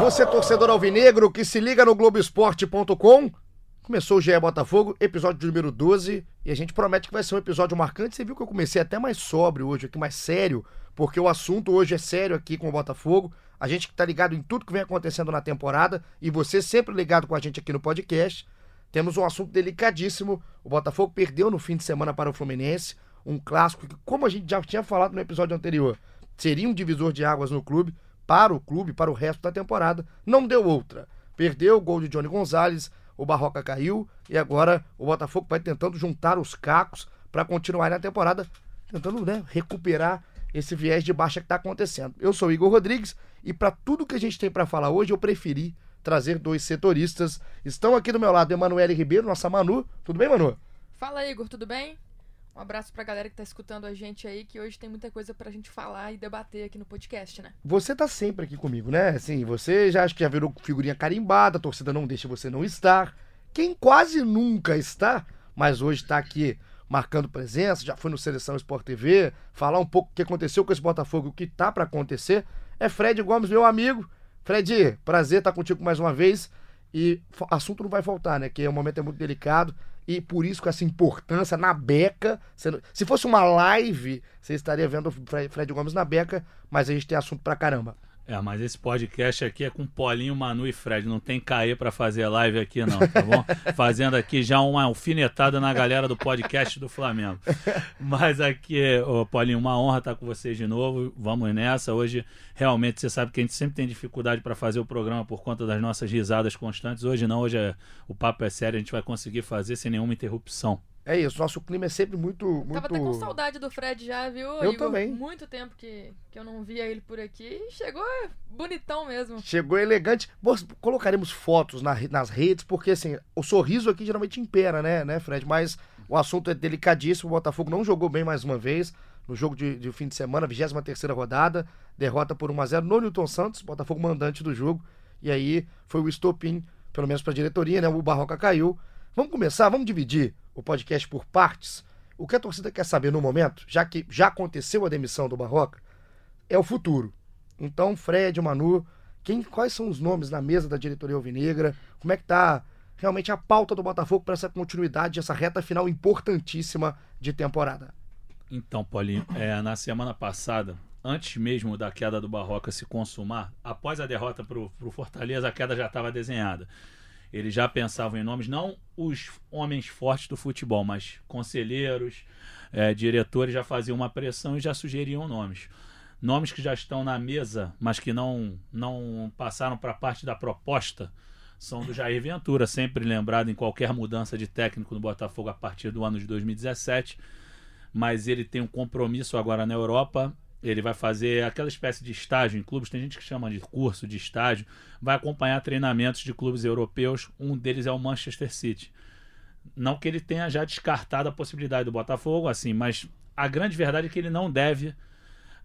Você, torcedor alvinegro, que se liga no Globoesporte.com. Começou o GE Botafogo, episódio número 12, e a gente promete que vai ser um episódio marcante. Você viu que eu comecei até mais sóbrio hoje, aqui mais sério, porque o assunto hoje é sério aqui com o Botafogo. A gente que tá ligado em tudo que vem acontecendo na temporada, e você sempre ligado com a gente aqui no podcast. Temos um assunto delicadíssimo. O Botafogo perdeu no fim de semana para o Fluminense, um clássico que, como a gente já tinha falado no episódio anterior, seria um divisor de águas no clube para o clube, para o resto da temporada. Não deu outra. Perdeu o gol de Johnny Gonzalez, o Barroca caiu e agora o Botafogo vai tentando juntar os cacos para continuar na temporada, tentando né, recuperar esse viés de baixa que está acontecendo. Eu sou Igor Rodrigues e para tudo que a gente tem para falar hoje, eu preferi trazer dois setoristas. Estão aqui do meu lado Emanuele Ribeiro, nossa Manu. Tudo bem, Manu? Fala, Igor, tudo bem? Um abraço pra galera que tá escutando a gente aí, que hoje tem muita coisa pra gente falar e debater aqui no podcast, né? Você tá sempre aqui comigo, né? Assim, você já acho que já virou figurinha carimbada, a torcida não deixa você não estar. Quem quase nunca está, mas hoje tá aqui marcando presença, já foi no Seleção Sport TV, falar um pouco o que aconteceu com esse Botafogo, o que tá para acontecer, é Fred Gomes, meu amigo. Fred, prazer estar contigo mais uma vez. E assunto não vai faltar, né? Que o momento é muito delicado e por isso com essa importância na beca. Se fosse uma live, você estaria vendo o Fred Gomes na beca, mas a gente tem assunto pra caramba. É, mas esse podcast aqui é com Paulinho, Manu e Fred. Não tem cair para fazer live aqui, não, tá bom? Fazendo aqui já uma alfinetada na galera do podcast do Flamengo. Mas aqui, ô, Paulinho, uma honra estar com vocês de novo. Vamos nessa. Hoje, realmente, você sabe que a gente sempre tem dificuldade para fazer o programa por conta das nossas risadas constantes. Hoje não, hoje é, o papo é sério, a gente vai conseguir fazer sem nenhuma interrupção. É isso, nosso clima é sempre muito. muito... Tava até com saudade do Fred já, viu? Eu Igor? também. Muito tempo que, que eu não via ele por aqui. Chegou bonitão mesmo. Chegou elegante. Colocaremos fotos na, nas redes, porque assim, o sorriso aqui geralmente impera, né, né, Fred? Mas o assunto é delicadíssimo. O Botafogo não jogou bem mais uma vez no jogo de, de fim de semana, 23 rodada. Derrota por 1x0 no Newton Santos, Botafogo mandante do jogo. E aí foi o estopim, pelo menos para a diretoria, né? O Barroca caiu. Vamos começar, vamos dividir o podcast por partes. O que a torcida quer saber no momento, já que já aconteceu a demissão do Barroca, é o futuro. Então, Fred, Manu, quem, quais são os nomes na mesa da diretoria alvinegra? Como é que tá realmente a pauta do Botafogo para essa continuidade, essa reta final importantíssima de temporada? Então, Paulinho, é, na semana passada, antes mesmo da queda do Barroca se consumar, após a derrota para o Fortaleza, a queda já estava desenhada. Eles já pensavam em nomes, não os homens fortes do futebol, mas conselheiros, é, diretores já faziam uma pressão e já sugeriam nomes. Nomes que já estão na mesa, mas que não, não passaram para parte da proposta, são do Jair Ventura, sempre lembrado em qualquer mudança de técnico no Botafogo a partir do ano de 2017. Mas ele tem um compromisso agora na Europa ele vai fazer aquela espécie de estágio em clubes, tem gente que chama de curso, de estágio, vai acompanhar treinamentos de clubes europeus, um deles é o Manchester City. Não que ele tenha já descartado a possibilidade do Botafogo, assim, mas a grande verdade é que ele não deve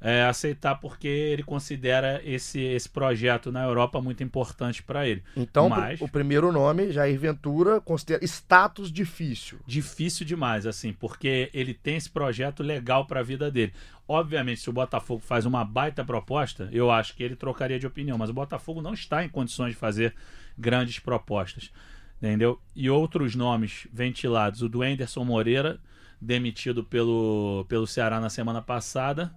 é, aceitar porque ele considera esse, esse projeto na Europa muito importante para ele. Então, Mas, o primeiro nome, Jair Ventura, considera status difícil. Difícil demais, assim, porque ele tem esse projeto legal para a vida dele. Obviamente, se o Botafogo faz uma baita proposta, eu acho que ele trocaria de opinião, mas o Botafogo não está em condições de fazer grandes propostas. Entendeu? E outros nomes ventilados, o do Anderson Moreira, demitido pelo, pelo Ceará na semana passada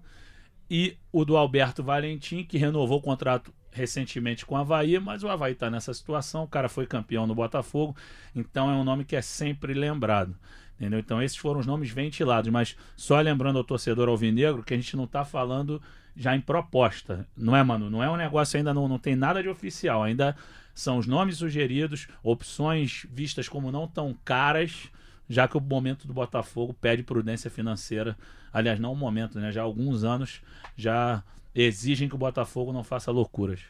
e o do Alberto Valentim, que renovou o contrato recentemente com o Havaí, mas o Havaí está nessa situação, o cara foi campeão no Botafogo, então é um nome que é sempre lembrado. Entendeu? Então esses foram os nomes ventilados, mas só lembrando ao torcedor alvinegro que a gente não está falando já em proposta, não é, mano? Não é um negócio ainda, não, não tem nada de oficial, ainda são os nomes sugeridos, opções vistas como não tão caras, já que o momento do Botafogo pede prudência financeira. Aliás, não o momento, né? Já há alguns anos já exigem que o Botafogo não faça loucuras.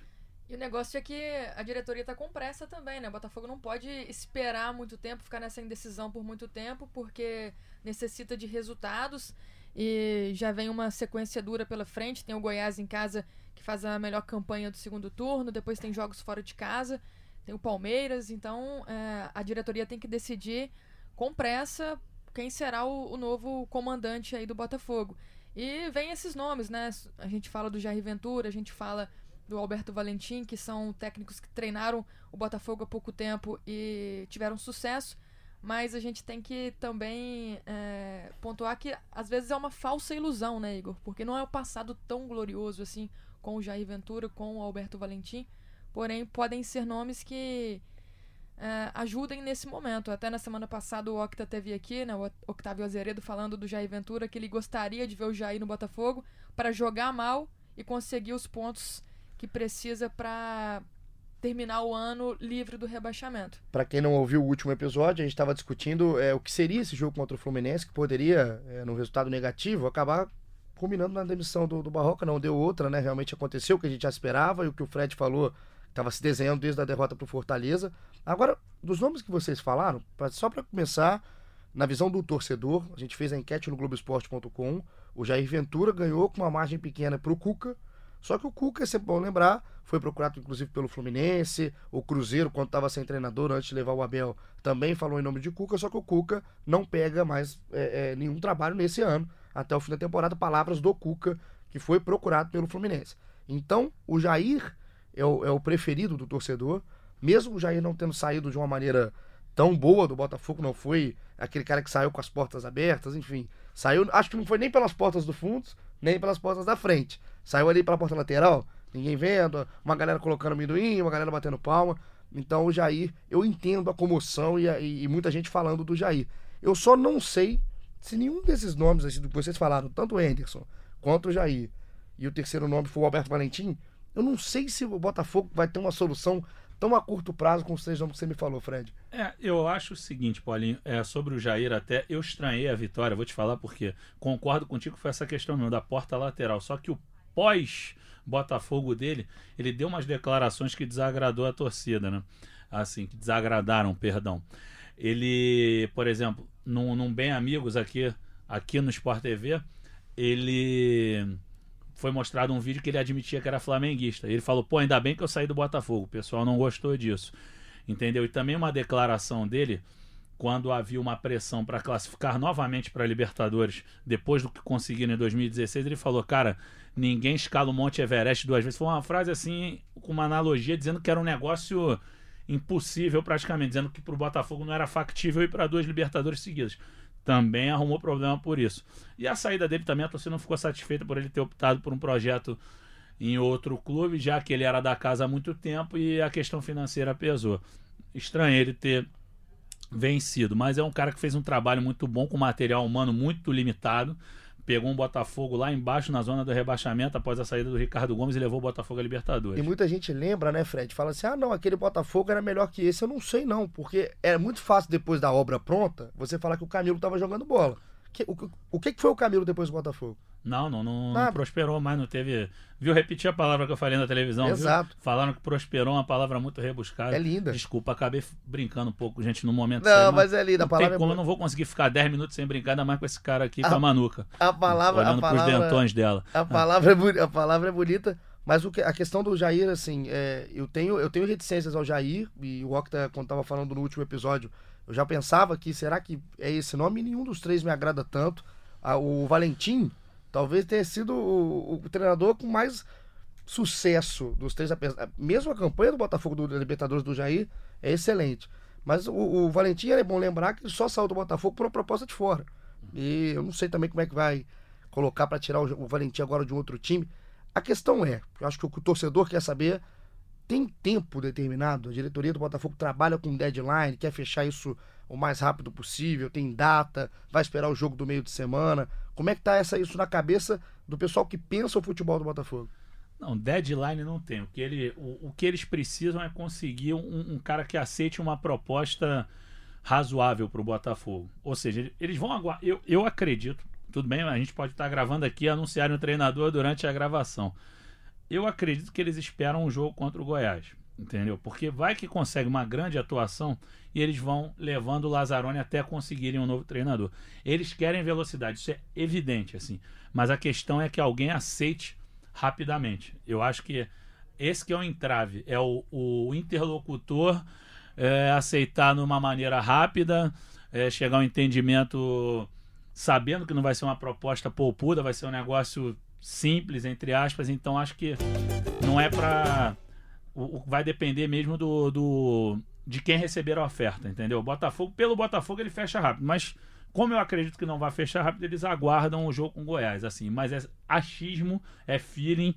E o negócio é que a diretoria tá com pressa também, né? O Botafogo não pode esperar muito tempo, ficar nessa indecisão por muito tempo, porque necessita de resultados e já vem uma sequência dura pela frente. Tem o Goiás em casa que faz a melhor campanha do segundo turno, depois tem jogos fora de casa, tem o Palmeiras, então é, a diretoria tem que decidir com pressa quem será o, o, novo comandante aí do Botafogo. E vem esses nomes, né? A gente fala do Jair Ventura, a gente fala do Alberto Valentim, que são técnicos que treinaram o Botafogo há pouco tempo e tiveram sucesso. Mas a gente tem que também é, pontuar que às vezes é uma falsa ilusão, né, Igor? Porque não é o passado tão glorioso assim com o Jair Ventura, com o Alberto Valentim. Porém, podem ser nomes que é, ajudem nesse momento. Até na semana passada o Octa teve aqui, né, o Octavio Azeredo, falando do Jair Ventura, que ele gostaria de ver o Jair no Botafogo para jogar mal e conseguir os pontos que precisa para terminar o ano livre do rebaixamento. Para quem não ouviu o último episódio, a gente estava discutindo é, o que seria esse jogo contra o Fluminense, que poderia, é, no resultado negativo, acabar culminando na demissão do, do Barroca. Não deu outra, né? Realmente aconteceu o que a gente já esperava e o que o Fred falou estava se desenhando desde a derrota para o Fortaleza. Agora, dos nomes que vocês falaram, pra, só para começar, na visão do torcedor, a gente fez a enquete no Globoesporte.com. O Jair Ventura ganhou com uma margem pequena para o Cuca. Só que o Cuca, é sempre bom lembrar, foi procurado inclusive pelo Fluminense, o Cruzeiro, quando estava sem treinador, antes de levar o Abel, também falou em nome de Cuca, só que o Cuca não pega mais é, é, nenhum trabalho nesse ano, até o fim da temporada, palavras do Cuca, que foi procurado pelo Fluminense. Então, o Jair é o, é o preferido do torcedor, mesmo o Jair não tendo saído de uma maneira tão boa do Botafogo, não foi aquele cara que saiu com as portas abertas, enfim, saiu, acho que não foi nem pelas portas do fundo, nem pelas portas da frente. Saiu ali pela porta lateral, ninguém vendo, uma galera colocando amendoim, uma galera batendo palma. Então o Jair, eu entendo a comoção e, a, e, muita gente falando do Jair. Eu só não sei se nenhum desses nomes assim, que vocês falaram, tanto o Anderson quanto o Jair, e o terceiro nome foi o Alberto Valentim, eu não sei se o Botafogo vai ter uma solução tão a curto prazo com os três nomes que você me falou, Fred. É, eu acho o seguinte, Paulinho, é, sobre o Jair até, eu estranhei a vitória, vou te falar porque concordo contigo foi essa questão mesmo, da porta lateral, só que o pós Botafogo dele, ele deu umas declarações que desagradou a torcida, né? Assim, que desagradaram, perdão. Ele, por exemplo, num, num Bem Amigos aqui, aqui no Sport TV, ele foi mostrado um vídeo que ele admitia que era flamenguista. Ele falou: pô, ainda bem que eu saí do Botafogo. O pessoal não gostou disso. Entendeu? E também uma declaração dele, quando havia uma pressão para classificar novamente para Libertadores, depois do que conseguiram em 2016, ele falou: cara, ninguém escala o Monte Everest duas vezes. Foi uma frase assim, com uma analogia, dizendo que era um negócio impossível praticamente, dizendo que para o Botafogo não era factível ir para duas Libertadores seguidas também arrumou problema por isso. E a saída dele também, a torcida não ficou satisfeita por ele ter optado por um projeto em outro clube, já que ele era da casa há muito tempo e a questão financeira pesou. Estranho ele ter vencido, mas é um cara que fez um trabalho muito bom com material humano muito limitado pegou um Botafogo lá embaixo na zona do rebaixamento após a saída do Ricardo Gomes e levou o Botafogo à Libertadores. E muita gente lembra, né, Fred? Fala assim: ah, não, aquele Botafogo era melhor que esse. Eu não sei, não, porque é muito fácil depois da obra pronta você falar que o Camilo estava jogando bola. O, o que, que foi o Camilo depois do Botafogo? Não, não, não, não, prosperou mais, não teve. Viu repetir a palavra que eu falei na televisão? Exato. Viu? Falaram que prosperou uma palavra muito rebuscada. É linda. Desculpa, acabei brincando um pouco, gente, no momento. Não, aí, mas, é linda. A palavra tem é como, eu não vou conseguir ficar 10 minutos sem brincar, ainda mais com esse cara aqui, a, com a Manuca. A palavra. Olhando a palavra, pros dentões dela. A palavra, é, a palavra é bonita. Mas o que, a questão do Jair, assim, é, eu, tenho, eu tenho reticências ao Jair, e o Octa, quando estava falando no último episódio, eu já pensava que será que é esse nome? E nenhum dos três me agrada tanto. Ah, o Valentim, talvez tenha sido o, o, treinador com mais sucesso dos três. Mesmo a campanha do Botafogo do Libertadores do Jair é excelente. Mas o, o Valentim é bom lembrar que ele só saiu do Botafogo por uma proposta de fora. E eu não sei também como é que vai colocar para tirar o, o Valentim agora de um outro time. A questão é, eu acho que o, o torcedor quer saber tem tempo determinado. A diretoria do Botafogo trabalha com deadline, quer fechar isso o mais rápido possível, tem data, vai esperar o jogo do meio de semana. Como é que tá essa, isso na cabeça do pessoal que pensa o futebol do Botafogo? Não, deadline não tem. O que, ele, o, o que eles precisam é conseguir um, um cara que aceite uma proposta razoável para o Botafogo. Ou seja, eles vão aguardar. Eu, eu acredito, tudo bem, a gente pode estar gravando aqui e anunciar um treinador durante a gravação. Eu acredito que eles esperam um jogo contra o Goiás. Entendeu? Porque vai que consegue uma grande atuação e eles vão levando o Lazzaroni até conseguirem um novo treinador. Eles querem velocidade, isso é evidente, assim. Mas a questão é que alguém aceite rapidamente. Eu acho que esse que é o entrave, é o, o interlocutor é, aceitar numa maneira rápida, é, chegar a um entendimento sabendo que não vai ser uma proposta poupuda, vai ser um negócio simples, entre aspas. Então acho que não é para vai depender mesmo do, do de quem receber a oferta, entendeu? O Botafogo, pelo Botafogo ele fecha rápido, mas como eu acredito que não vai fechar rápido, eles aguardam o jogo com o Goiás, assim. Mas é achismo, é feeling.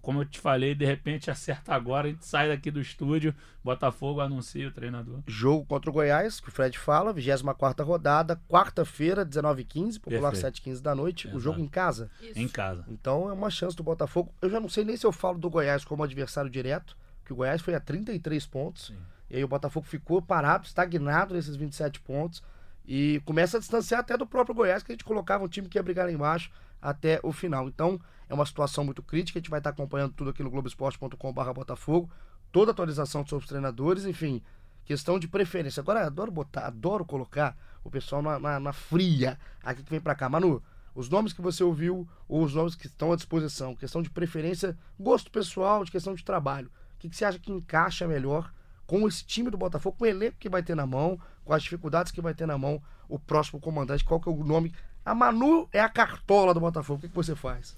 Como eu te falei, de repente acerta agora, a gente sai daqui do estúdio, Botafogo anuncia o treinador. Jogo contra o Goiás, que o Fred fala, 24 rodada, quarta-feira, 19h15, popular 7h15 da noite, Exato. o jogo em casa. Isso. Em casa. Então é uma chance do Botafogo. Eu já não sei nem se eu falo do Goiás como adversário direto, que o Goiás foi a 33 pontos. Sim. E aí o Botafogo ficou parado, estagnado nesses 27 pontos. E começa a distanciar até do próprio Goiás, que a gente colocava um time que ia brigar lá embaixo até o final. Então, é uma situação muito crítica. A gente vai estar acompanhando tudo aqui no Globoesporte.com.br Botafogo. Toda atualização sobre os treinadores, enfim, questão de preferência. Agora, adoro botar, adoro colocar o pessoal na, na, na fria aqui que vem para cá. Manu, os nomes que você ouviu ou os nomes que estão à disposição, questão de preferência, gosto pessoal, de questão de trabalho. Que, que você acha que encaixa melhor com esse time do Botafogo, com o elenco que vai ter na mão, com as dificuldades que vai ter na mão o próximo comandante? Qual que é o nome? A Manu é a cartola do Botafogo. O que, que você faz?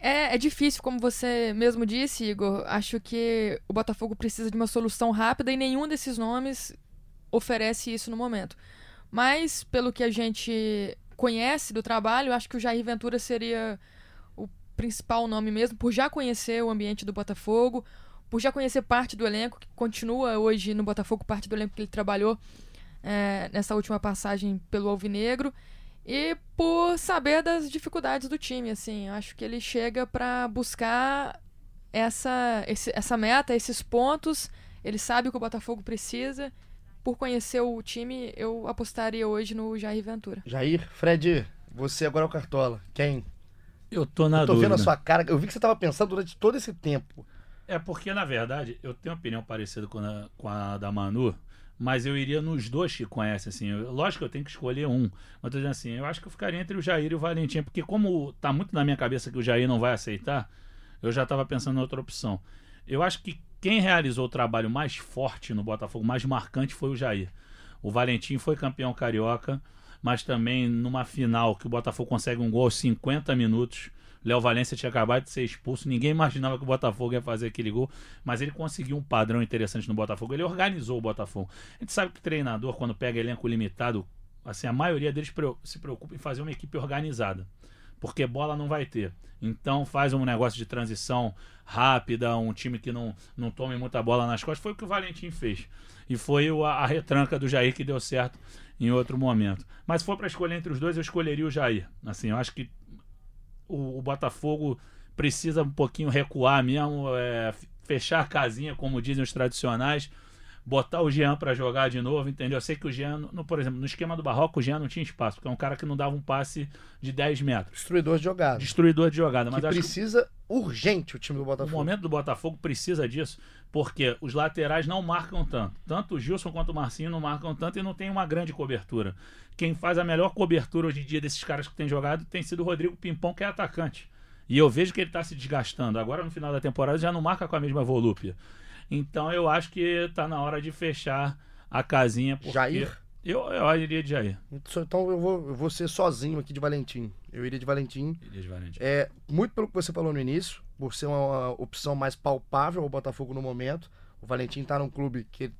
É, é difícil, como você mesmo disse, Igor. Acho que o Botafogo precisa de uma solução rápida e nenhum desses nomes oferece isso no momento. Mas, pelo que a gente conhece do trabalho, acho que o Jair Ventura seria o principal nome mesmo, por já conhecer o ambiente do Botafogo, por já conhecer parte do elenco, que continua hoje no Botafogo, parte do elenco que ele trabalhou é, nessa última passagem pelo Alvinegro, e por saber das dificuldades do time. Assim, acho que ele chega para buscar essa, esse, essa meta, esses pontos. Ele sabe o que o Botafogo precisa. Por conhecer o time, eu apostaria hoje no Jair Ventura. Jair, Fred, você agora é o Cartola. Quem? Eu tô na eu tô dúvida. vendo a sua cara. Eu vi que você tava pensando durante todo esse tempo. É porque, na verdade, eu tenho uma opinião parecida com a, com a da Manu, mas eu iria nos dois que conhecem, assim. Eu, lógico que eu tenho que escolher um. Mas tô dizendo assim, eu acho que eu ficaria entre o Jair e o Valentim, porque como tá muito na minha cabeça que o Jair não vai aceitar, eu já estava pensando em outra opção. Eu acho que quem realizou o trabalho mais forte no Botafogo, mais marcante, foi o Jair. O Valentim foi campeão carioca, mas também numa final que o Botafogo consegue um gol aos 50 minutos Léo Valência tinha acabado de ser expulso, ninguém imaginava que o Botafogo ia fazer aquele gol, mas ele conseguiu um padrão interessante no Botafogo. Ele organizou o Botafogo. A gente sabe que treinador, quando pega elenco limitado, assim, a maioria deles se preocupa em fazer uma equipe organizada. Porque bola não vai ter. Então faz um negócio de transição rápida, um time que não, não tome muita bola nas costas. Foi o que o Valentim fez. E foi a, a retranca do Jair que deu certo em outro momento. Mas se for para escolher entre os dois, eu escolheria o Jair. Assim, eu acho que o, o Botafogo precisa um pouquinho recuar mesmo, é, fechar a casinha, como dizem os tradicionais, botar o Jean para jogar de novo, entendeu? Eu sei que o Jean, no, por exemplo, no esquema do Barroco, o Jean não tinha espaço, porque é um cara que não dava um passe de 10 metros. Destruidor de jogada. Destruidor de jogada. Mas precisa que urgente o time do Botafogo. O momento do Botafogo precisa disso, porque os laterais não marcam tanto. Tanto o Gilson quanto o Marcinho não marcam tanto e não tem uma grande cobertura. Quem faz a melhor cobertura hoje em dia desses caras que têm jogado tem sido o Rodrigo Pimpão, que é atacante. E eu vejo que ele está se desgastando. Agora, no final da temporada, já não marca com a mesma volúpia. Então, eu acho que está na hora de fechar a casinha. Porque... Jair? Eu, eu iria de Jair. Então, eu vou, eu vou ser sozinho aqui de Valentim. Eu iria de Valentim. Iria de Valentim. É, muito pelo que você falou no início, por ser uma opção mais palpável ao Botafogo no momento. O Valentim está num clube que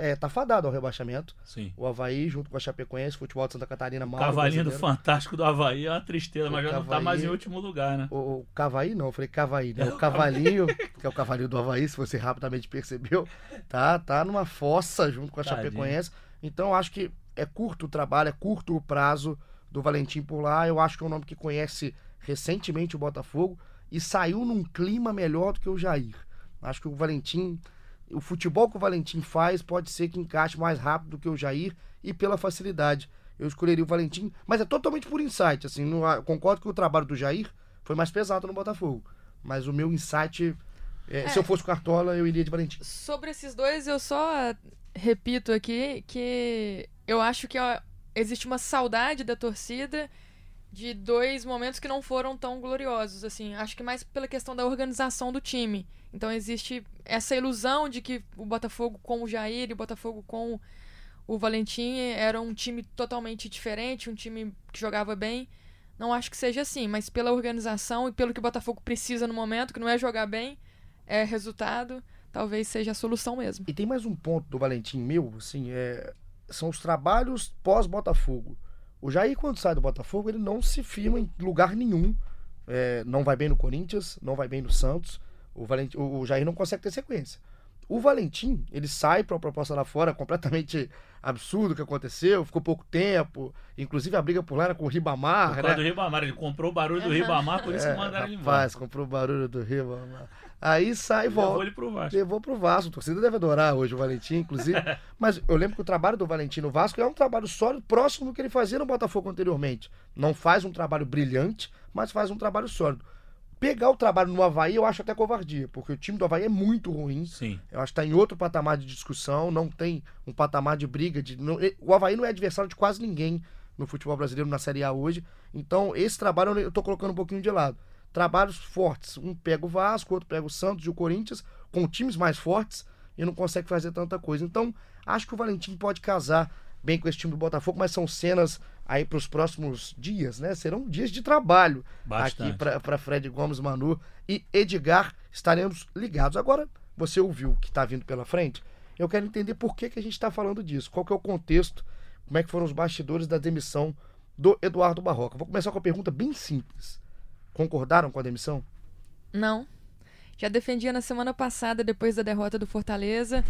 é, tá fadado ao rebaixamento. Sim. O Havaí, junto com a Chapecoense, futebol de Santa Catarina, mal. Cavalinho do Fantástico do Havaí é uma tristeza, o mas já Cavaí, não tá mais em último lugar, né? O, o Cavaí não, eu falei Cavaí, né? O cavalinho, que é o cavalinho do Havaí, se você rapidamente percebeu, tá, tá numa fossa junto com a Tadinho. Chapecoense. Então acho que é curto o trabalho, é curto o prazo do Valentim por lá. Eu acho que é um nome que conhece recentemente o Botafogo e saiu num clima melhor do que o Jair. Acho que o Valentim o futebol que o Valentim faz pode ser que encaixe mais rápido do que o Jair e pela facilidade. Eu escolheria o Valentim, mas é totalmente por insight. Assim, no, concordo que o trabalho do Jair foi mais pesado no Botafogo. mas o meu insight, é, É. se eu fosse o Cartola, eu iria de Valentim. Sobre esses dois, eu só repito aqui que eu acho que ó, existe uma saudade da torcida de dois momentos que não foram tão gloriosos, assim. Acho que mais pela questão da organização do time. Então existe essa ilusão de que o Botafogo com o Jair e o Botafogo com o Valentim era um time totalmente diferente, um time que jogava bem. Não acho que seja assim, mas pela organização e pelo que o Botafogo precisa no momento, que não é jogar bem, é resultado, talvez seja a solução mesmo. E tem mais um ponto do Valentim meu, assim, é, são os trabalhos pós-Botafogo. O Jair, quando sai do Botafogo, ele não se firma em lugar nenhum. É, não vai bem no Corinthians, não vai bem no Santos. O, Valentim, o Jair não consegue ter sequência. O Valentim, ele sai para uma proposta lá fora completamente absurdo o que aconteceu, ficou pouco tempo, inclusive a briga por lá era com o Ribamar, Por né? do Ribamar. Ele comprou o barulho do Ribamar, por isso que mandaram ele embora. É, rapaz, comprou o barulho do Ribamar. Aí sai e Levou volta. ele pro Vasco. Levou pro Vasco. A torcida deve adorar hoje o Valentim, inclusive. Mas eu lembro que o trabalho do Valentim no Vasco é um trabalho sólido, próximo do que ele fazia no Botafogo anteriormente. Não faz um trabalho brilhante, mas faz um trabalho sólido. Pegar o trabalho no Havaí eu acho até covardia, porque o time do Havaí é muito ruim. Sim. Eu acho que está em outro patamar de discussão, não tem um patamar de briga. De, o Havaí não é adversário de quase ninguém no futebol brasileiro na Série A hoje. Então, esse trabalho eu estou colocando um pouquinho de lado. Trabalhos fortes. Um pega o Vasco, outro pega o Santos e o Corinthians, com times mais fortes, e não consegue fazer tanta coisa. Então, acho que o Valentim pode casar bem com esse time do Botafogo, mas são cenas aí para os próximos dias, né? Serão dias de trabalho Bastante. aqui para Fred Gomes, Manu e Edgar. Estaremos ligados. Agora, você ouviu o que está vindo pela frente? Eu quero entender por que, que a gente está falando disso. Qual que é o contexto? Como é que foram os bastidores da demissão do Eduardo Barroca? Vou começar com uma pergunta bem simples. Concordaram com a demissão? Não. Já defendia na semana passada, depois da derrota do Fortaleza,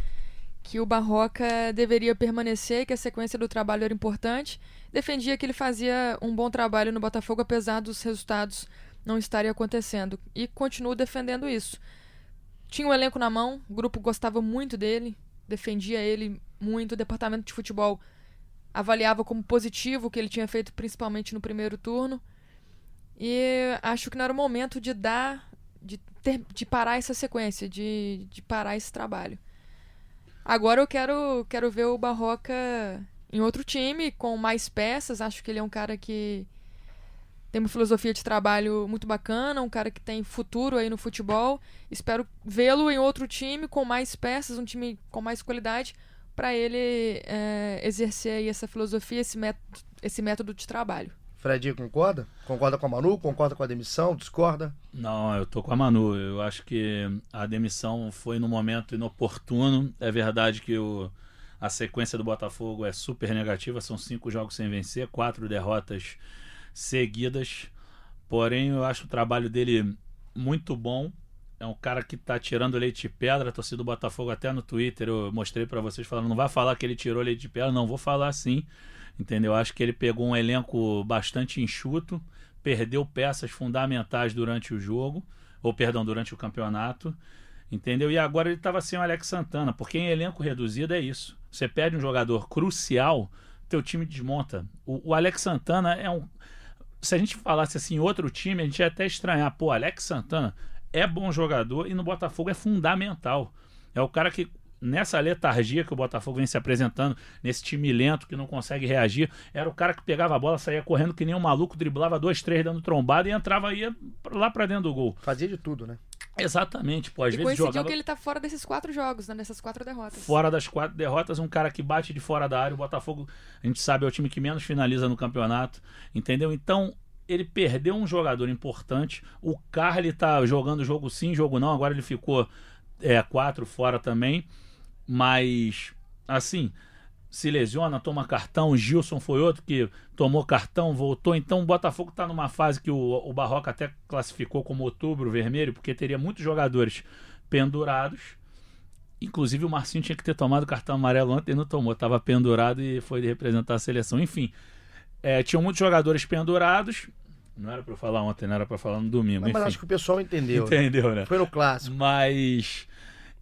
que o Barroca deveria permanecer, que a sequência do trabalho era importante. Defendia que ele fazia um bom trabalho no Botafogo, apesar dos resultados não estarem acontecendo. E continuo defendendo isso. Tinha um elenco na mão, o grupo gostava muito dele, defendia ele muito, o departamento de futebol avaliava como positivo o que ele tinha feito, principalmente no primeiro turno. E acho que não era o momento de dar, de, ter, de parar essa sequência, de, de parar esse trabalho. Agora eu quero, quero ver o Barroca em outro time, com mais peças. Acho que ele é um cara que tem uma filosofia de trabalho muito bacana, um cara que tem futuro aí no futebol. Espero vê-lo em outro time com mais peças, um time com mais qualidade, para ele é, exercer aí essa filosofia, esse método, esse método de trabalho. Fredinho concorda? Concorda com a Manu? Concorda com a demissão? Discorda? Não, eu tô com a Manu. Eu acho que a demissão foi no momento inoportuno. É verdade que o, a sequência do Botafogo é super negativa. São cinco jogos sem vencer, quatro derrotas seguidas. Porém, eu acho o trabalho dele muito bom. É um cara que tá tirando leite de pedra. A torcida do Botafogo, até no Twitter, eu mostrei para vocês falando: não vai falar que ele tirou leite de pedra. Não, vou falar sim. Entendeu? Acho que ele pegou um elenco bastante enxuto, perdeu peças fundamentais durante o jogo, ou perdão, durante o campeonato. Entendeu? E agora ele estava sem o Alex Santana, porque em elenco reduzido é isso. Você perde um jogador crucial, teu time desmonta. O, o Alex Santana é um. Se a gente falasse assim, outro time, a gente ia até estranhar. Pô, Alex Santana é bom jogador e no Botafogo é fundamental. É o cara que nessa letargia que o Botafogo vem se apresentando, nesse time lento que não consegue reagir, era o cara que pegava a bola, saía correndo que nem um maluco, driblava dois, três dando trombada e entrava ia lá pra dentro do gol. Fazia de tudo, né? Exatamente, pô, às e vezes coincidiu jogava que ele tá fora desses quatro jogos, né, nessas quatro derrotas. fora das quatro derrotas, um cara que bate de fora da área, o Botafogo, a gente sabe, é o time que menos finaliza no campeonato, entendeu? Então, ele perdeu um jogador importante, o Carly tá jogando jogo sim, jogo não, agora ele ficou é, quatro fora também, mas assim, se lesiona, toma cartão. O Gilson foi outro que tomou cartão, voltou. Então o Botafogo está numa fase que o, o Barroca até classificou como outubro vermelho, porque teria muitos jogadores pendurados. Inclusive o Marcinho tinha que ter tomado cartão amarelo ontem e não tomou, estava pendurado e foi representar a seleção. Enfim, é, tinham muitos jogadores pendurados. Não era para falar ontem, não era para falar no domingo. Mas, mas acho que o pessoal entendeu. né? Entendeu, né? Foi no clássico. Mas,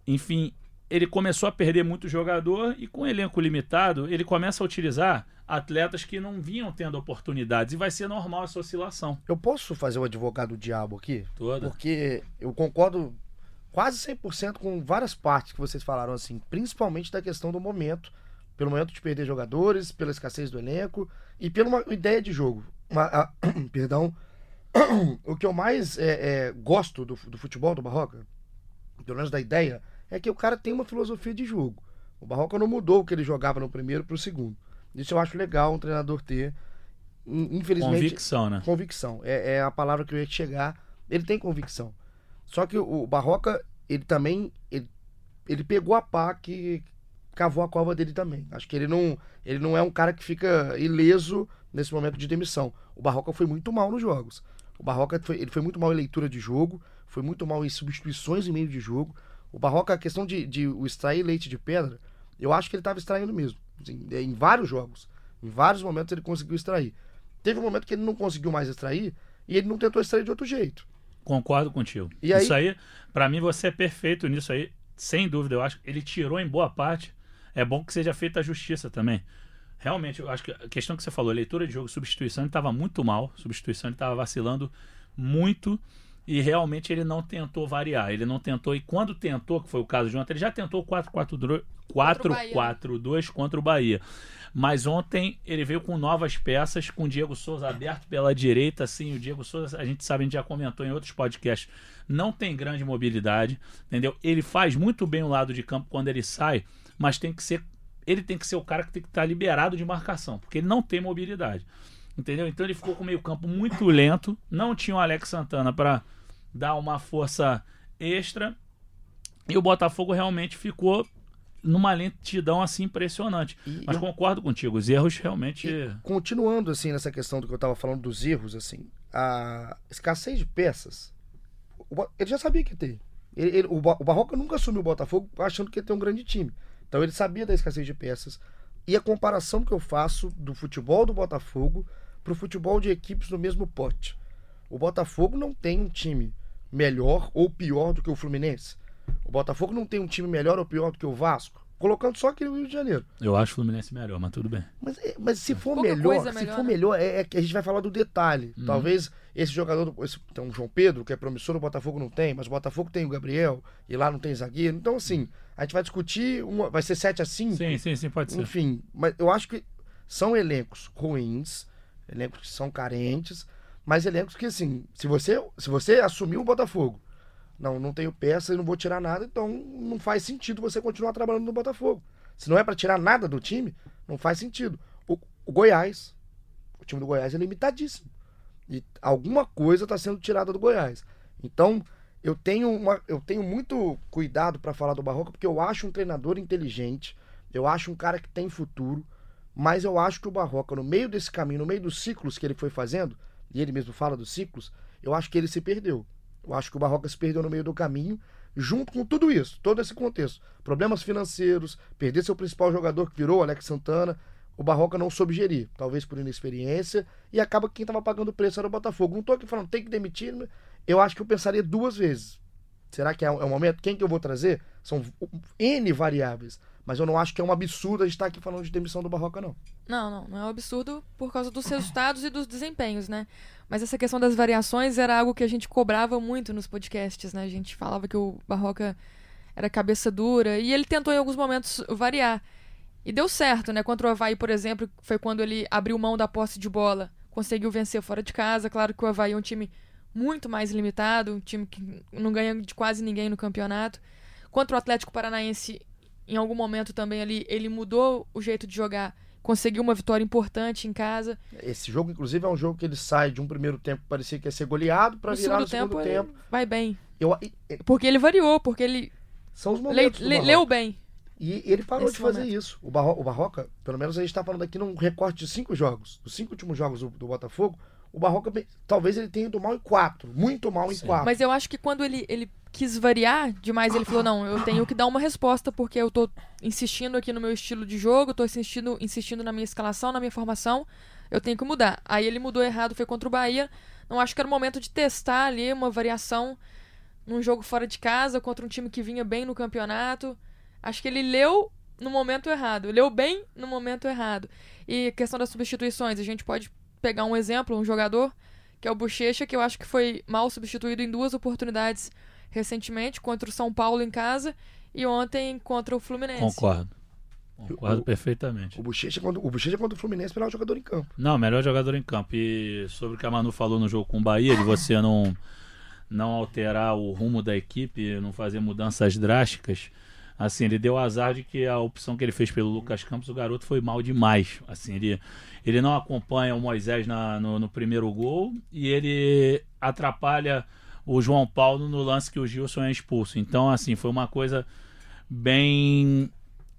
enfim, ele começou a perder muito jogador e com elenco limitado, ele começa a utilizar atletas que não vinham tendo oportunidades e vai ser normal essa oscilação. Eu posso fazer o advogado do diabo aqui? Toda. Porque eu concordo quase 100% com várias partes que vocês falaram, assim, principalmente da questão do momento, pelo momento de perder jogadores, pela escassez do elenco e pela uma ideia de jogo. Uma, a- perdão. o que eu mais é, é, gosto do, do futebol do Barroca, pelo menos da ideia, é que o cara tem uma filosofia de jogo. O Barroca não mudou o que ele jogava no primeiro para o segundo. Isso eu acho legal um treinador ter. In- Infelizmente, Convicção, né? Convicção. É, é a palavra que eu ia chegar. Ele tem convicção. Só que o, o Barroca, ele também. Ele, ele pegou a pá que cavou a cova dele também. Acho que ele não, ele não é um cara que fica ileso nesse momento de demissão. O Barroca foi muito mal nos jogos. O Barroca foi, ele foi muito mal em leitura de jogo, foi muito mal em substituições em meio de jogo. O Barroca, a questão de, de o extrair leite de pedra, eu acho que ele estava extraindo mesmo. Assim, em vários jogos. Em vários momentos ele conseguiu extrair. Teve um momento que ele não conseguiu mais extrair e ele não tentou extrair de outro jeito. Concordo contigo. E aí- Isso aí, pra mim, você é perfeito nisso aí, sem dúvida. Eu acho que ele tirou em boa parte. É bom que seja feita a justiça também. Realmente, eu acho que a questão que você falou, leitura de jogo, substituição, ele estava muito mal. Substituição, ele estava vacilando muito. E realmente ele não tentou variar. Ele não tentou. E quando tentou, que foi o caso de ontem, ele já tentou 4-4-2 4-4-2 contra o Bahia. Mas ontem ele veio com novas peças, com o Diego Souza aberto pela direita, assim, o Diego Souza, a gente sabe, a gente já comentou em outros podcasts, não tem grande mobilidade, entendeu? Ele faz muito bem o lado de campo quando ele sai, mas tem que ser ele tem que ser o cara que tem que estar liberado de marcação, porque ele não tem mobilidade. Entendeu? Então ele ficou com o meio-campo muito lento, não tinha o Alex Santana para dar uma força extra. E o Botafogo realmente ficou numa lentidão assim impressionante. E Mas eu- concordo contigo, os erros realmente. Continuando assim nessa questão do que eu tava falando dos erros, assim, a escassez de peças, ele já sabia que ia ter. Ele, ele- o Barroca nunca assumiu o Botafogo achando que ia ter um grande time. Então ele sabia da escassez de peças. E a comparação que eu faço do futebol do Botafogo pro futebol de equipes no mesmo pote. O Botafogo não tem um time melhor ou pior do que o Fluminense. O Botafogo não tem um time melhor ou pior do que o Vasco. Colocando só aquele Rio de Janeiro. Eu acho o Fluminense melhor, mas tudo bem. Mas, é- mas se for Pouca melhor, coisa se melhor, for né? melhor, é, é que a gente vai falar do detalhe. Talvez esse jogador, do- esse, tem um João Pedro, que é promissor, o Botafogo não tem, mas o Botafogo tem o Gabriel, e lá não tem zagueiro. Então, assim, a gente vai discutir, uma, vai ser 7 a 5 Sim, sim, sim, pode ser. enfim, mas eu acho que são elencos ruins, elencos que são carentes, mas elencos que, assim, se você, se você assumir o Botafogo, não, não tenho peça e não vou tirar nada, então não faz sentido você continuar trabalhando no Botafogo. Se não é pra tirar nada do time, não faz sentido. O, o Goiás, o time do Goiás é limitadíssimo. E alguma coisa está sendo tirada do Goiás. Então, eu tenho, uma, eu tenho muito cuidado para falar do Barroca, porque eu acho um treinador inteligente, eu acho um cara que tem futuro, mas eu acho que o Barroca, no meio desse caminho, no meio dos ciclos que ele foi fazendo, e ele mesmo fala dos ciclos, eu acho que ele se perdeu. Eu acho que o Barroca se perdeu no meio do caminho, junto com tudo isso, todo esse contexto. Problemas financeiros, perder seu principal jogador que virou Alex Santana. O Barroca não soube gerir, talvez por inexperiência, e acaba que quem estava pagando o preço era o Botafogo. Não tô aqui falando, tem que demitir, eu acho que eu pensaria duas vezes. Será que é o é momento? Quem que eu vou trazer? São N variáveis. Mas eu não acho que é um absurdo a gente estar aqui falando de demissão do Barroca, não. Não, não, não é um absurdo por causa dos resultados e dos desempenhos, né? Mas essa questão das variações era algo que a gente cobrava muito nos podcasts, né? A gente falava que o Barroca era cabeça dura e ele tentou em alguns momentos variar. E deu certo, né? Contra o Havaí, por exemplo, foi quando ele abriu mão da posse de bola, conseguiu vencer fora de casa. Claro que o Havaí é um time muito mais limitado, um time que não ganha de quase ninguém no campeonato. Contra o Atlético Paranaense, em algum momento também ali, ele mudou o jeito de jogar, conseguiu uma vitória importante em casa. Esse jogo, inclusive, é um jogo que ele sai de um primeiro tempo que parecia que ia ser goleado para virar no segundo tempo, vai bem. Eu, e- e- Porque ele variou, porque ele são os le- momentos le- Barroca. leu bem. E ele parou Esse de fazer momento. isso. O, Barro, o Barroca, pelo menos a gente está falando aqui num recorte de cinco jogos. Dos cinco últimos jogos do, do Botafogo, o Barroca, talvez ele tenha ido mal em quatro. Muito mal em Sim. quatro. Mas eu acho que quando ele, ele quis variar demais, ele falou: não, eu tenho que dar uma resposta, porque eu tô insistindo aqui no meu estilo de jogo, tô insistindo, insistindo na minha escalação, na minha formação, eu tenho que mudar. Aí ele mudou errado, foi contra o Bahia. Não acho que era o momento de testar ali uma variação num jogo fora de casa contra um time que vinha bem no campeonato. Acho que ele leu no momento errado, leu bem no momento errado. E questão das substituições, a gente pode pegar um exemplo, um jogador que é o Bochecha, que eu acho que foi mal substituído em duas oportunidades recentemente, contra o São Paulo em casa e ontem contra o Fluminense. Concordo. Concordo O- perfeitamente. O Bochecha, quando, o Bochecha quando o Fluminense, melhor jogador em campo. Não, melhor jogador em campo. E sobre o que a Manu falou no jogo com o Bahia, de você não, não alterar o rumo da equipe, não fazer mudanças drásticas. Assim, ele deu azar de que a opção que ele fez pelo Lucas Campos, o garoto foi mal demais. Assim, ele, ele não acompanha o Moisés na- no, no primeiro gol e ele atrapalha o João Paulo no lance que o Gilson é expulso. Então, assim, foi uma coisa bem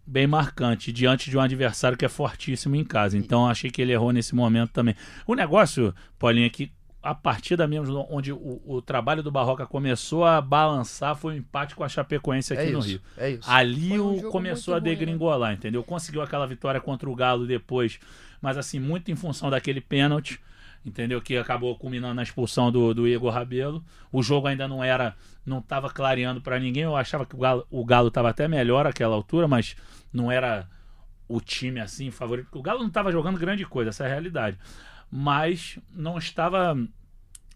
bem marcante diante de um adversário que é fortíssimo em casa. Então achei que ele errou nesse momento também. O negócio, Paulinho, é que a partida mesmo onde o, o trabalho do Barroca começou a balançar foi o empate com a Chapecoense aqui é no isso, Rio. é isso. Ali um o começou a ruim, né? degringolar, entendeu? Conseguiu aquela vitória contra o Galo depois, mas assim, muito em função daquele pênalti, entendeu? Que acabou culminando na expulsão do, do Igor Rabelo. O jogo ainda não era, não estava clareando para ninguém. Eu achava que o Galo o Galo estava até melhor àquela altura, mas não era o time assim favorito. porque O Galo não estava jogando grande coisa, essa é a realidade. Mas não estava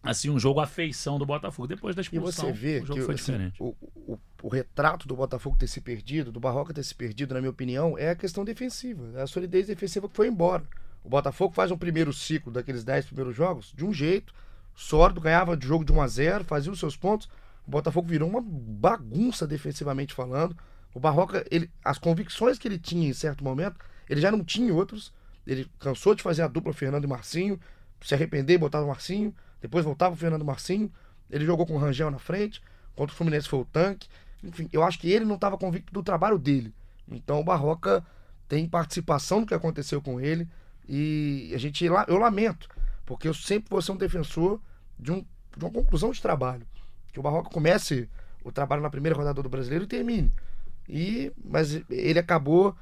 assim um jogo à feição do Botafogo depois da E expulsão. você vê o jogo que foi assim, diferente. o, o, o retrato do Botafogo ter se perdido, do Barroca ter se perdido, na minha opinião, é a questão defensiva. É a solidez defensiva que foi embora. O Botafogo faz um primeiro ciclo daqueles 10 primeiros jogos de um jeito, sólido, ganhava de jogo de 1 a 0 fazia os seus pontos. O Botafogo virou uma bagunça defensivamente falando. O Barroca, ele, as convicções que ele tinha em certo momento, ele já não tinha em outros. Ele cansou de fazer a dupla Fernando e Marcinho, se arrepender e botar o Marcinho, depois voltava o Fernando Marcinho. Ele jogou com o Rangel na frente, contra o Fluminense foi o tanque. Enfim, eu acho que ele não estava convicto do trabalho dele. Então o Barroca tem participação no que aconteceu com ele. E a gente, eu lamento, porque eu sempre vou ser um defensor de, um, de uma conclusão de trabalho. Que o Barroca comece o trabalho na primeira rodada do brasileiro e termine. E, mas ele acabou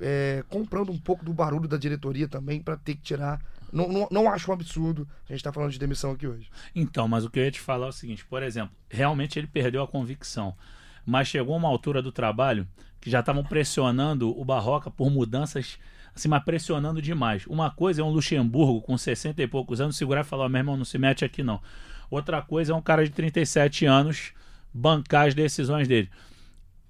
é, comprando um pouco do barulho da diretoria também para ter que tirar. Não, não, não acho um absurdo a gente estar falando de demissão aqui hoje. Então, mas o que eu ia te falar é o seguinte, por exemplo, realmente ele perdeu a convicção, mas chegou uma altura do trabalho que já estavam pressionando o Barroca por mudanças, assim, mas pressionando demais. Uma coisa é um Luxemburgo com 60 e poucos anos segurar e falar, oh, meu irmão, não se mete aqui não. Outra coisa é um cara de 37 anos bancar as decisões dele.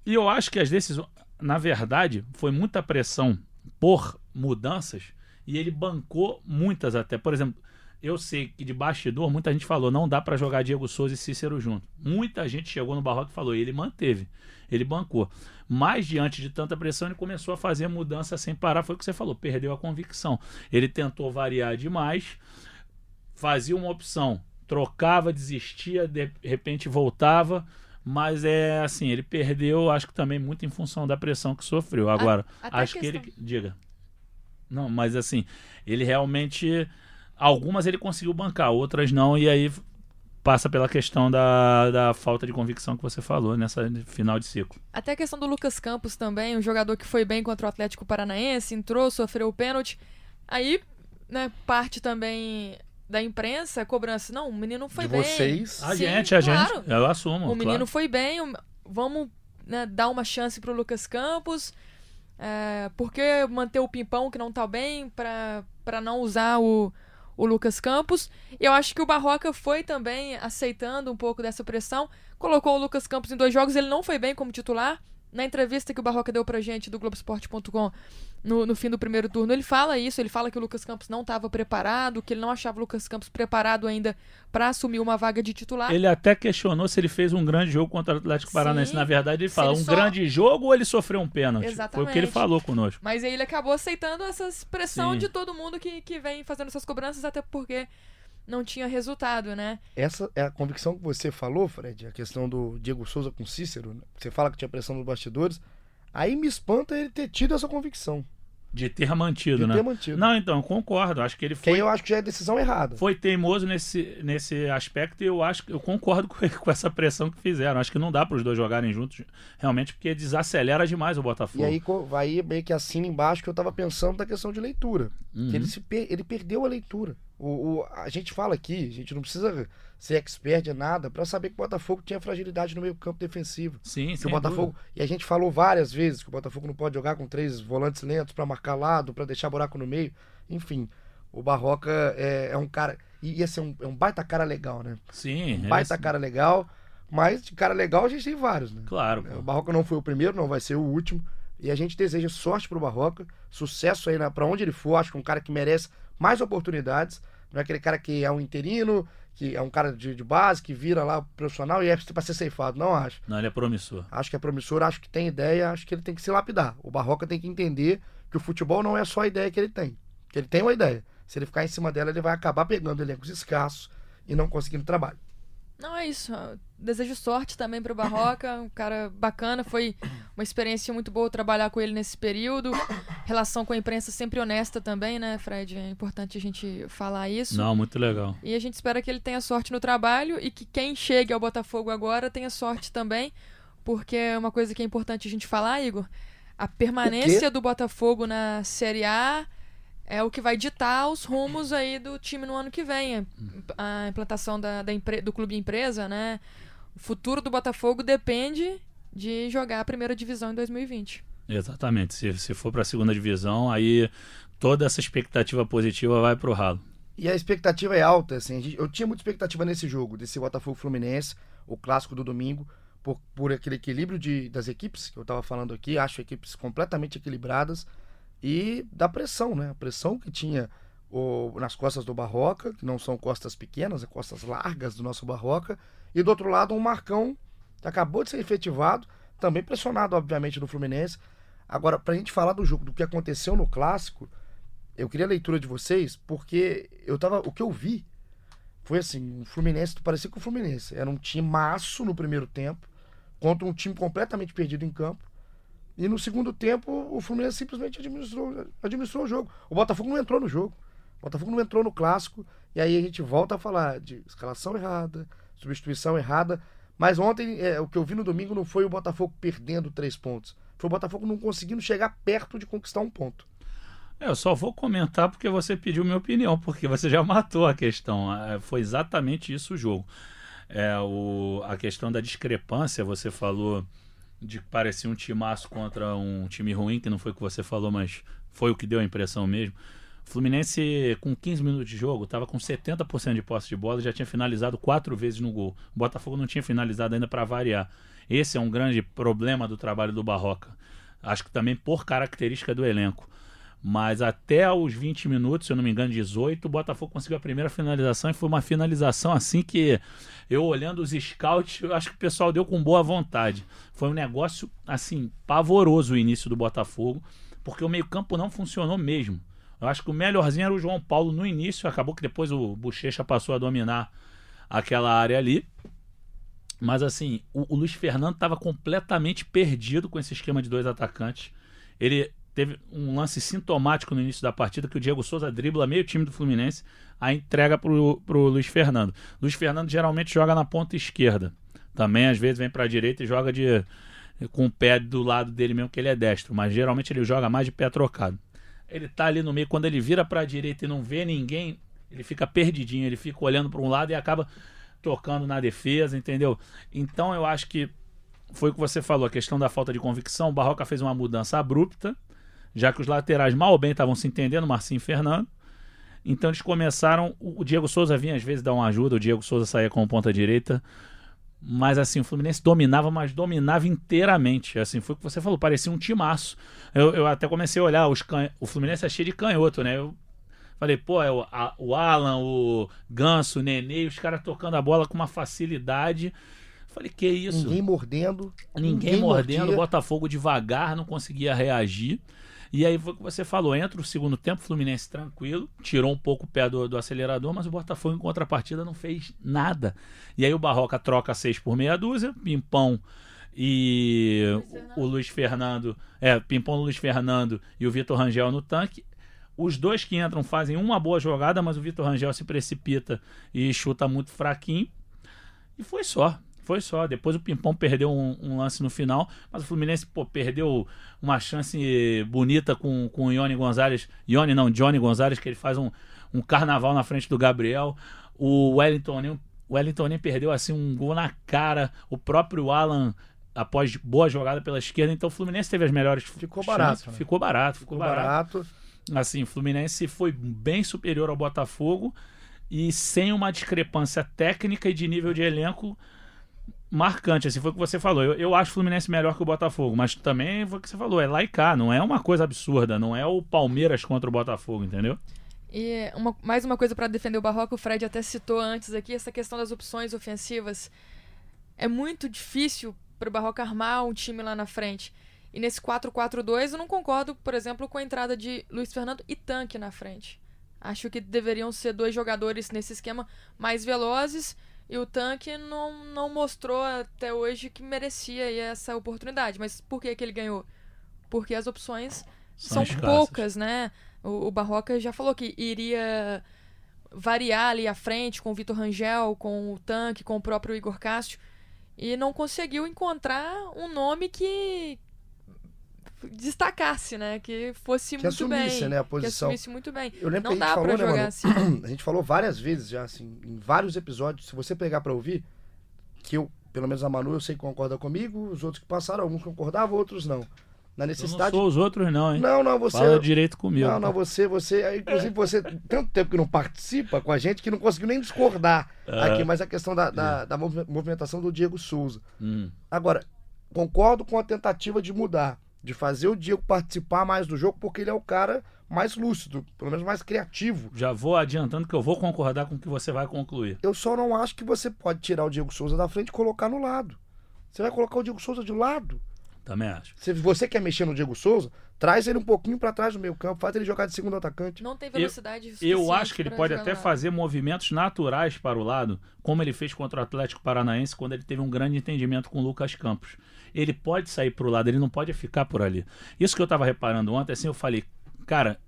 E eu acho que as decisões, na verdade, foi muita pressão por mudanças e ele bancou muitas até. Por exemplo, eu sei que de bastidor muita gente falou não dá para jogar Diego Souza e Cícero junto. Muita gente chegou no Barroco e falou, e ele manteve, ele bancou. Mas diante de tanta pressão ele começou a fazer mudança sem parar, foi o que você falou, perdeu a convicção. Ele tentou variar demais, fazia uma opção, trocava, desistia, de repente voltava, mas é assim, ele perdeu, acho que também muito em função da pressão que sofreu. Agora, até acho que ele diga. Não, mas assim, ele realmente algumas ele conseguiu bancar, outras não, e aí passa pela questão da, da falta de convicção que você falou nessa final de ciclo. Até a questão do Lucas Campos também, um jogador que foi bem contra o Atlético Paranaense, entrou, sofreu o pênalti. Aí, né, parte também da imprensa, cobrança. Não, o menino foi de bem. vocês. A Sim, gente, a claro. gente, eu assumo. O menino claro. foi bem, o- vamos né, dar uma chance pro Lucas Campos. É, por que manter o Pimpão que não tá bem pra, pra não usar o, o Lucas Campos? Eu acho que o Barroca foi também aceitando um pouco dessa pressão. Colocou o Lucas Campos em dois jogos, ele não foi bem como titular. Na entrevista que o Barroca deu pra gente do Globoesporte.com no, no fim do primeiro turno, ele fala isso, ele fala que o Lucas Campos não estava preparado, que ele não achava o Lucas Campos preparado ainda pra assumir uma vaga de titular. Ele até questionou se ele fez um grande jogo contra o Atlético Paranaense. Sim. Na verdade, ele fala ele um só- grande jogo ou ele sofreu um pênalti. Foi o que ele Exatamente. falou conosco. Mas aí ele acabou aceitando essas pressão Sim. de todo mundo que, que vem fazendo essas cobranças, até porque não tinha resultado, né? Essa é a convicção que você falou, Fred, a questão do Diego Souza com Cícero. né? Você fala que tinha pressão nos bastidores. Aí me espanta ele ter tido essa convicção. De ter mantido, De né? ter mantido. Não, então, eu concordo. Acho que ele Que foi, eu acho que já é decisão errada. foi teimoso nesse, nesse aspecto e eu acho que eu concordo com, com essa pressão que fizeram. Acho que não dá para os dois jogarem juntos, realmente, porque desacelera demais o Botafogo. E aí, aí meio que assina embaixo que eu tava pensando da questão de leitura. Uhum. Que ele, se per- ele perdeu a leitura. O, o- a gente fala aqui, a gente não precisa ser expert de nada pra saber que o Botafogo tinha fragilidade no meio campo defensivo. Sim, Que o Botafogo, dúvida. e a gente falou várias vezes que o Botafogo não pode jogar com três volantes lentos pra marcar lado, pra deixar buraco no meio. Enfim, o Barroca é, é um cara. E ia ser um, é um baita cara legal, né? Sim, Um é baita assim. cara legal. Mas de cara legal a gente tem vários, né? Claro, O pô. Barroca não foi o primeiro, não vai ser o último. E a gente deseja sorte pro Barroca, sucesso aí na, pra onde ele for. Acho que é um cara que merece mais oportunidades. Não é aquele cara que é um interino, que é um cara de, de base, que vira lá profissional e é pra ser ceifado. Não acho. Não, ele é promissor. Acho que é promissor, acho que tem ideia, acho que ele tem que se lapidar. O Barroca tem que entender que o futebol não é só a ideia que ele tem. Que ele tem uma ideia. Se ele ficar em cima dela, ele vai acabar pegando elencos escassos e não conseguindo trabalho. Não, é isso. Desejo sorte também pro Barroca, um cara bacana. Foi uma experiência muito boa trabalhar com ele nesse período. Relação com a imprensa sempre honesta também, né, Fred? É importante a gente falar isso. Não, muito legal. E a gente espera que ele tenha sorte no trabalho e que quem chegue ao Botafogo agora tenha sorte também, porque é uma coisa que é importante a gente falar, Igor. A permanência do Botafogo na Série A é o que vai ditar os rumos aí do time no ano que vem. A implantação da, da do clube empresa, né? O futuro do Botafogo depende de jogar a primeira divisão em 2020. Exatamente. Se, se for pra segunda divisão, aí toda essa expectativa positiva vai pro ralo. E a expectativa é alta, assim. a gente- Eu tinha muita expectativa nesse jogo, desse Botafogo Fluminense, o clássico do domingo, por, por aquele equilíbrio de, das equipes que eu tava falando aqui. Acho equipes completamente equilibradas. E da pressão, né? A pressão que tinha o- nas costas do Barroca, que não são costas pequenas, é costas largas do nosso Barroca. E do outro lado, um Marcão que acabou de ser efetivado, também pressionado, obviamente, no Fluminense. Agora, pra gente falar do jogo, do que aconteceu no clássico, eu queria a leitura de vocês, porque eu tava. O que eu vi foi assim, o Fluminense parecia que o Fluminense era um time maço no primeiro tempo, contra um time completamente perdido em campo. E no segundo tempo, o Fluminense simplesmente administrou, administrou o jogo. O Botafogo não entrou no jogo. O Botafogo não entrou no clássico. E aí a gente volta a falar de escalação errada, substituição errada. Mas ontem, é, o que eu vi no domingo não foi o Botafogo perdendo três pontos. Foi o Botafogo não conseguindo chegar perto de conquistar um ponto. É, eu só vou comentar porque você pediu minha opinião, porque você já matou a questão. É, Foi exatamente isso o jogo. É, o, a questão da discrepância, você falou de que parecia um timaço contra um time ruim, que não foi o que você falou, mas foi o que deu a impressão mesmo. Fluminense, com 15 minutos de jogo, estava com 70% de posse de bola e já tinha finalizado quatro vezes no gol. O Botafogo não tinha finalizado ainda para variar. Esse é um grande problema do trabalho do Barroca. Acho que também por característica do elenco. Mas até os 20 minutos, se eu não me engano, 18, o Botafogo conseguiu a primeira finalização e foi uma finalização assim que eu olhando os scouts, eu acho que o pessoal deu com boa vontade. Foi um negócio assim pavoroso o início do Botafogo, porque o meio-campo não funcionou mesmo. Eu acho que o melhorzinho era o João Paulo no início, acabou que depois o Bochecha passou a dominar aquela área ali. Mas assim, o, o Luiz Fernando estava completamente perdido com esse esquema de dois atacantes. Ele teve um lance sintomático no início da partida que o Diego Souza dribla meio time do Fluminense, a entrega pro, pro Luiz Fernando. Luiz Fernando geralmente joga na ponta esquerda. Também às vezes vem para a direita e joga de com o pé do lado dele mesmo que ele é destro, mas geralmente ele joga mais de pé trocado. Ele tá ali no meio quando ele vira para a direita e não vê ninguém, ele fica perdidinho, ele fica olhando para um lado e acaba tocando na defesa, entendeu? Então eu acho que foi o que você falou, a questão da falta de convicção. O Barroca fez uma mudança abrupta, já que os laterais mal ou bem estavam se entendendo, Marcinho e Fernando. Então eles começaram. O Diego Souza vinha às vezes dar uma ajuda, o Diego Souza saía com ponta direita. Mas assim, o Fluminense dominava, mas dominava inteiramente. Assim, foi o que você falou, parecia um timaço. Eu, eu até comecei a olhar, os can... o Fluminense é cheio de canhoto, né? Eu falei, pô, é o, a, o Alan, o Ganso, o Nenê, os caras tocando a bola com uma facilidade. Falei, que isso? Ninguém mordendo. Ninguém, mordendo, mordia. Botafogo devagar, não conseguia reagir. E aí foi o que você falou, entra o segundo tempo, o Fluminense tranquilo, tirou um pouco o pé do, do acelerador, mas o Botafogo em contrapartida não fez nada. E aí o Barroca troca seis por meia dúzia, Pimpão e o Luiz Fernando, é, Pimpão, Luiz Fernando e o Vitor Rangel no tanque. Os dois que entram fazem uma boa jogada, mas o Vitor Rangel se precipita e chuta muito fraquinho. E foi só. Foi só. Depois o Pimpão perdeu um, um lance no final, mas o Fluminense pô, perdeu uma chance bonita com, com o Ione Gonzalez. Ione não, Johnny Gonzalez, que ele faz um, um carnaval na frente do Gabriel. O Wellington, o Wellington nem perdeu assim um gol na cara. O próprio Alan após boa jogada pela esquerda, então o Fluminense teve as melhores ficou barato, né? ficou barato, ficou, ficou barato. barato. Assim, o Fluminense foi bem superior ao Botafogo e sem uma discrepância técnica e de nível de elenco marcante, assim, foi o que você falou. Eu, eu acho o Fluminense melhor que o Botafogo, mas também foi o que você falou, é lá e cá, não é uma coisa absurda, não é o Palmeiras contra o Botafogo, entendeu? E uma, mais uma coisa para defender o Barroco, o Fred até citou antes aqui, essa questão das opções ofensivas. É muito difícil para o Barroco armar um time lá na frente. E nesse 4-4-2 eu não concordo, por exemplo, com a entrada de Luiz Fernando e Tanque na frente. Acho que deveriam ser dois jogadores nesse esquema mais velozes e o Tanque não, não mostrou até hoje que merecia essa oportunidade. Mas por que, que ele ganhou? Porque as opções são, são poucas, né? O, o Barroca já falou que iria variar ali à frente com o Vitor Rangel, com o Tanque, com o próprio Igor Castro. E não conseguiu encontrar um nome que, destacasse, né? Que fosse que muito assumisse, bem. Né, a posição. Que assumisse muito bem. Eu lembro não que a gente falou, né, mano? assim. A gente falou várias vezes já, assim, em vários episódios. Se você pegar para ouvir, que eu, pelo menos a Manu, eu sei que concorda comigo, os outros que passaram, alguns concordavam, outros não. Na necessidade. Eu não sou os outros, não, hein? Não, não, você. Fala direito comigo. Não, não, você, você. Inclusive, você, tanto tempo que não participa com a gente que não conseguiu nem discordar aqui, mas a questão da, da, da movimentação do Diego Souza. Hum. Agora, concordo com a tentativa de mudar de fazer o Diego participar mais do jogo, porque ele é o cara mais lúcido, pelo menos mais criativo. Já vou adiantando que eu vou concordar com o que você vai concluir. Eu só não acho que você pode tirar o Diego Souza da frente e colocar no lado. Você vai colocar o Diego Souza de lado. Também acho. Se você quer mexer no Diego Souza, traz ele um pouquinho para trás do meio campo, faz ele jogar de segundo atacante. Não tem velocidade Eu, eu acho que ele pode até fazer movimentos naturais para o lado, como ele fez contra o Atlético Paranaense quando ele teve um grande entendimento com o Lucas Campos. Ele pode sair para o lado, ele não pode ficar por ali. Isso que eu estava reparando ontem, assim, eu falei, cara,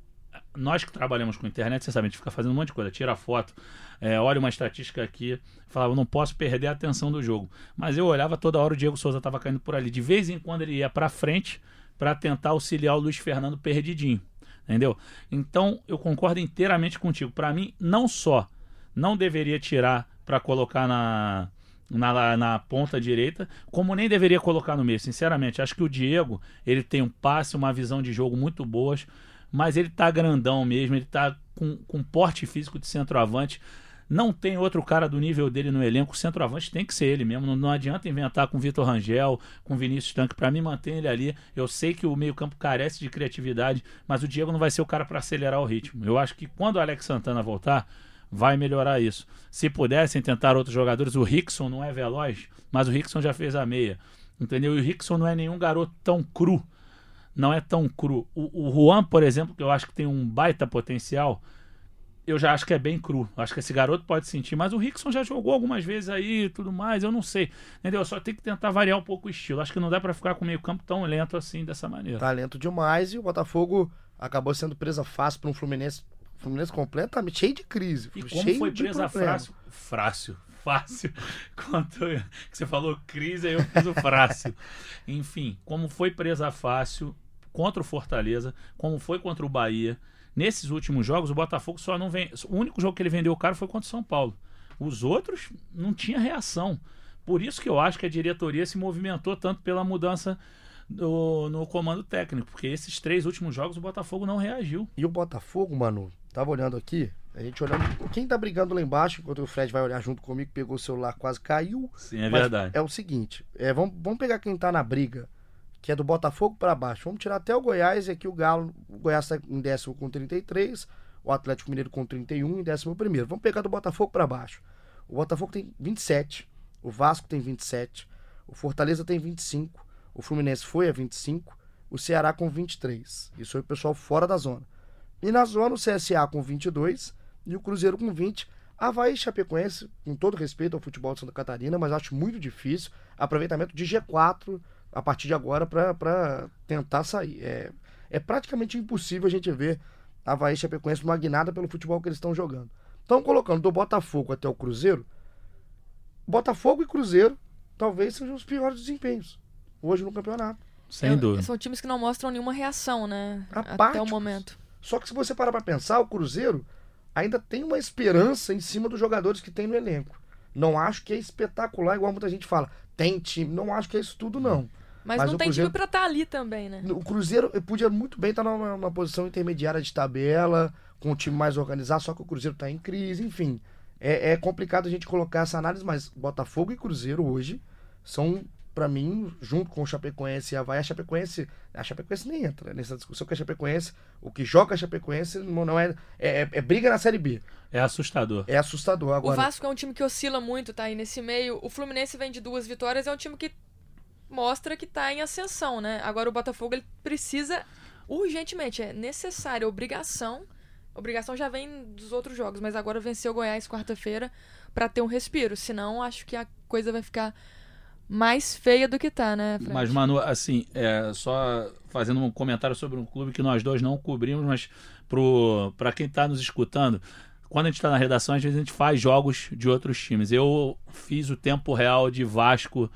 nós que trabalhamos com internet, você sabe, a gente fica fazendo um monte de coisa, tira foto, é, olha uma estatística aqui, falava, não posso perder a atenção do jogo. Mas eu olhava toda hora o Diego Souza estava caindo por ali. De vez em quando ele ia para frente para tentar auxiliar o Luiz Fernando perdidinho. Entendeu? Então eu concordo inteiramente contigo. Para mim, não só não deveria tirar para colocar na, na, na, ponta direita, como nem deveria colocar no meio. Sinceramente, acho que o Diego ele tem um passe, uma visão de jogo muito boas, mas ele tá grandão mesmo, ele tá com, com porte físico de centroavante. Não tem outro cara do nível dele no elenco. O centroavante tem que ser ele mesmo. Não, não adianta inventar com Vitor Rangel, com Vinícius Tanque. Para mim, manter ele ali. Eu sei que o meio-campo carece de criatividade, mas o Diego não vai ser o cara para acelerar o ritmo. Eu acho que quando o Alex Santana voltar, vai melhorar isso. Se pudessem tentar outros jogadores, o Rickson não é veloz, mas o Rickson já fez a meia. Entendeu? E o Rickson não é nenhum garoto tão cru. Não é tão cru. O, o Juan, por exemplo, que eu acho que tem um baita potencial eu já acho que é bem cru. Acho que esse garoto pode sentir, mas o Rickson já jogou algumas vezes aí e tudo mais, eu não sei. Entendeu? Só tem que tentar variar um pouco o estilo. Acho que não dá para ficar com o meio-campo tão lento assim dessa maneira. Tá lento demais e o Botafogo acabou sendo presa fácil para um Fluminense, Fluminense completamente cheio de crise. E como foi presa fácil? Fácil. Fácil. Quanto você falou crise, aí eu fiz o fácil. Enfim, como foi presa fácil contra o Fortaleza, como foi contra o Bahia, Nesses últimos jogos, o Botafogo só não vem. O único jogo que ele vendeu caro foi contra o São Paulo. Os outros não tinha reação. Por isso que eu acho que a diretoria se movimentou tanto pela mudança do, no comando técnico, porque esses três últimos jogos o Botafogo não reagiu. E o Botafogo, mano, tava olhando aqui, a gente olhando. Quem tá brigando lá embaixo, enquanto o Fred vai olhar junto comigo, pegou o celular, quase caiu. Sim, é verdade. É o seguinte: é, vamos, vamos pegar quem tá na briga que é do Botafogo para baixo. Vamos tirar até o Goiás, e aqui o Galo, o Goiás está em décimo com 33, o Atlético Mineiro com 31 em décimo primeiro. Vamos pegar do Botafogo para baixo. O Botafogo tem 27, o Vasco tem 27, o Fortaleza tem 25, o Fluminense foi a 25, o Ceará com 23. Isso é o pessoal fora da zona. E na zona o CSA com 22 e o Cruzeiro com 20. Havaí Chapecoense, com todo respeito ao futebol de Santa Catarina, mas acho muito difícil. Aproveitamento de G4 a partir de agora para tentar sair. É, é praticamente impossível a gente ver a Havaí Chapecoense magnada pelo futebol que eles estão jogando. Estão colocando do Botafogo até o Cruzeiro. Botafogo e Cruzeiro talvez sejam os piores desempenhos hoje no campeonato. Sem dúvida. São times que não mostram nenhuma reação, né? Apáticos. Até o momento. Só que se você parar para pensar, o Cruzeiro ainda tem uma esperança em cima dos jogadores que tem no elenco. Não acho que é espetacular, igual muita gente fala. Tem time, não acho que é isso tudo, não. Mas, Mas não o tem Cruzeiro- time pra estar ali também, né? O Cruzeiro podia muito bem estar numa, numa posição intermediária de tabela, com um time mais organizado, só que o Cruzeiro está em crise, enfim. É, é complicado a gente colocar essa análise, mas Botafogo e Cruzeiro hoje são, pra mim, junto com o Chapecoense e Havaí, a Chapecoense, a Chapecoense nem entra nessa discussão, que a Chapecoense, o que joga a Chapecoense não, não é, é, é briga na Série B. É assustador. É assustador O agora. Vasco é um time que oscila muito, tá aí nesse meio. O Fluminense vem de duas vitórias, é um time que mostra que tá em ascensão, né? Agora o Botafogo ele precisa urgentemente, é necessário, é obrigação. Obrigação já vem dos outros jogos, mas agora venceu o Goiás quarta-feira pra ter um respiro. Senão, acho que a coisa vai ficar mais feia do que tá, né, Fred? Mas, Manu, assim, é, só fazendo um comentário sobre um clube que nós dois não cobrimos, mas pro, pra quem tá nos escutando, quando a gente tá na redação, às vezes a gente faz jogos de outros times. Eu fiz o tempo real de Vasco,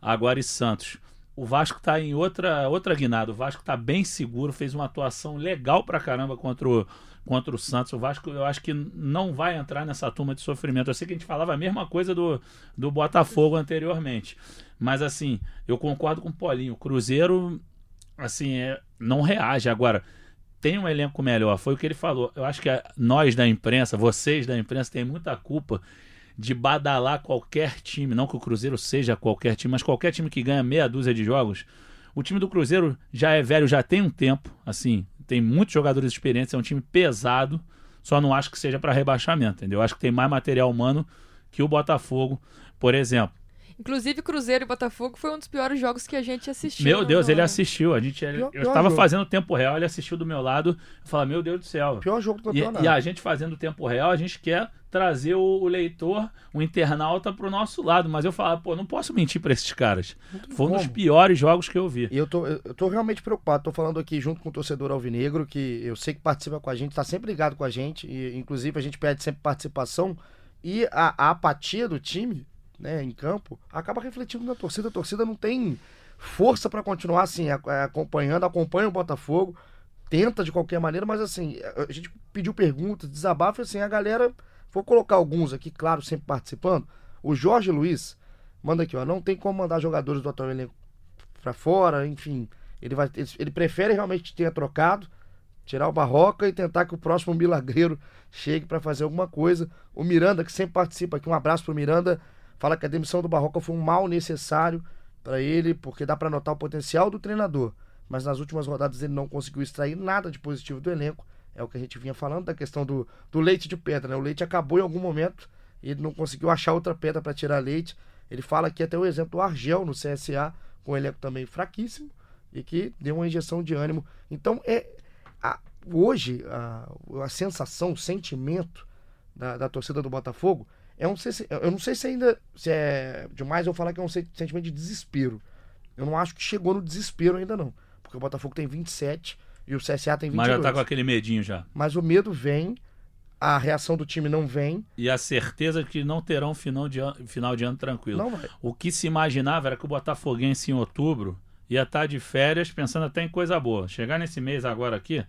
agora e Santos. O Vasco tá em outra, outra guinada. O Vasco tá bem seguro, fez uma atuação legal pra caramba contra o, contra o Santos. O Vasco, eu acho que não vai entrar nessa turma de sofrimento. Eu sei que a gente falava a mesma coisa do, do Botafogo anteriormente. Mas assim, eu concordo com o Paulinho. O Cruzeiro, assim, é, não reage. Agora, tem um elenco melhor. Foi o que ele falou. Eu acho que a- nós da imprensa, vocês da imprensa, tem muita culpa de badalar qualquer time. Não que o Cruzeiro seja qualquer time, mas qualquer time que ganha meia dúzia de jogos. O time do Cruzeiro já é velho, já tem um tempo. Assim, tem muitos jogadores experientes. É um time pesado. Só não acho que seja para rebaixamento, entendeu? Eu acho que tem mais material humano que o Botafogo, por exemplo. Inclusive, Cruzeiro e Botafogo foi um dos piores jogos que a gente assistiu. Meu no- Deus, ele assistiu. A gente, Pior- eu estava fazendo tempo real, ele assistiu do meu lado. Eu falei, meu Deus do céu. Pior jogo do E, campeonato. e a gente fazendo tempo real, a gente quer trazer o, o leitor, o internauta pro nosso lado. Mas eu falava, pô, não posso mentir pra esses caras. Foi um dos piores jogos que eu vi. E eu tô, eu tô realmente preocupado. Tô falando aqui junto com o torcedor alvinegro, que eu sei que participa com a gente, tá sempre ligado com a gente. E, inclusive, a gente pede sempre participação. E a, a apatia do time, né, em campo, acaba refletindo na torcida. A torcida não tem força para continuar assim, acompanhando, acompanha o Botafogo, tenta de qualquer maneira, mas assim, a gente pediu perguntas, desabafo, assim, a galera. Vou colocar alguns aqui, claro, sempre participando. O Jorge Luiz manda aqui, ó. Não tem como mandar jogadores do atual elenco pra fora, enfim. Ele, vai, ele, ele prefere realmente ter trocado, tirar o Barroca e tentar que o próximo milagreiro chegue pra fazer alguma coisa. O Miranda, que sempre participa aqui, um abraço pro Miranda, fala que a demissão do Barroca foi um mal necessário pra ele, porque dá pra notar o potencial do treinador. Mas nas últimas rodadas ele não conseguiu extrair nada de positivo do elenco. É o que a gente vinha falando da questão do, do leite de pedra, né? O leite acabou em algum momento e ele não conseguiu achar outra pedra pra tirar leite. Ele fala aqui até o exemplo do Argel no CSA, com um elenco também fraquíssimo e que deu uma injeção de ânimo. Então, é a- hoje, a, a sensação, o sentimento da, da torcida do Botafogo é um. Eu não sei se ainda se é demais eu falar que é um se- sentimento de desespero. Eu não acho que chegou no desespero ainda não. Porque o Botafogo tem 27 e o CSA tem 22. Mas já tá com aquele medinho já. Mas o medo vem, a reação do time não vem. E a certeza de que não terão final de ano, final de ano tranquilo. Não vai. O que se imaginava era que o Botafoguense em outubro ia estar de férias pensando até em coisa boa. Chegar nesse mês agora aqui,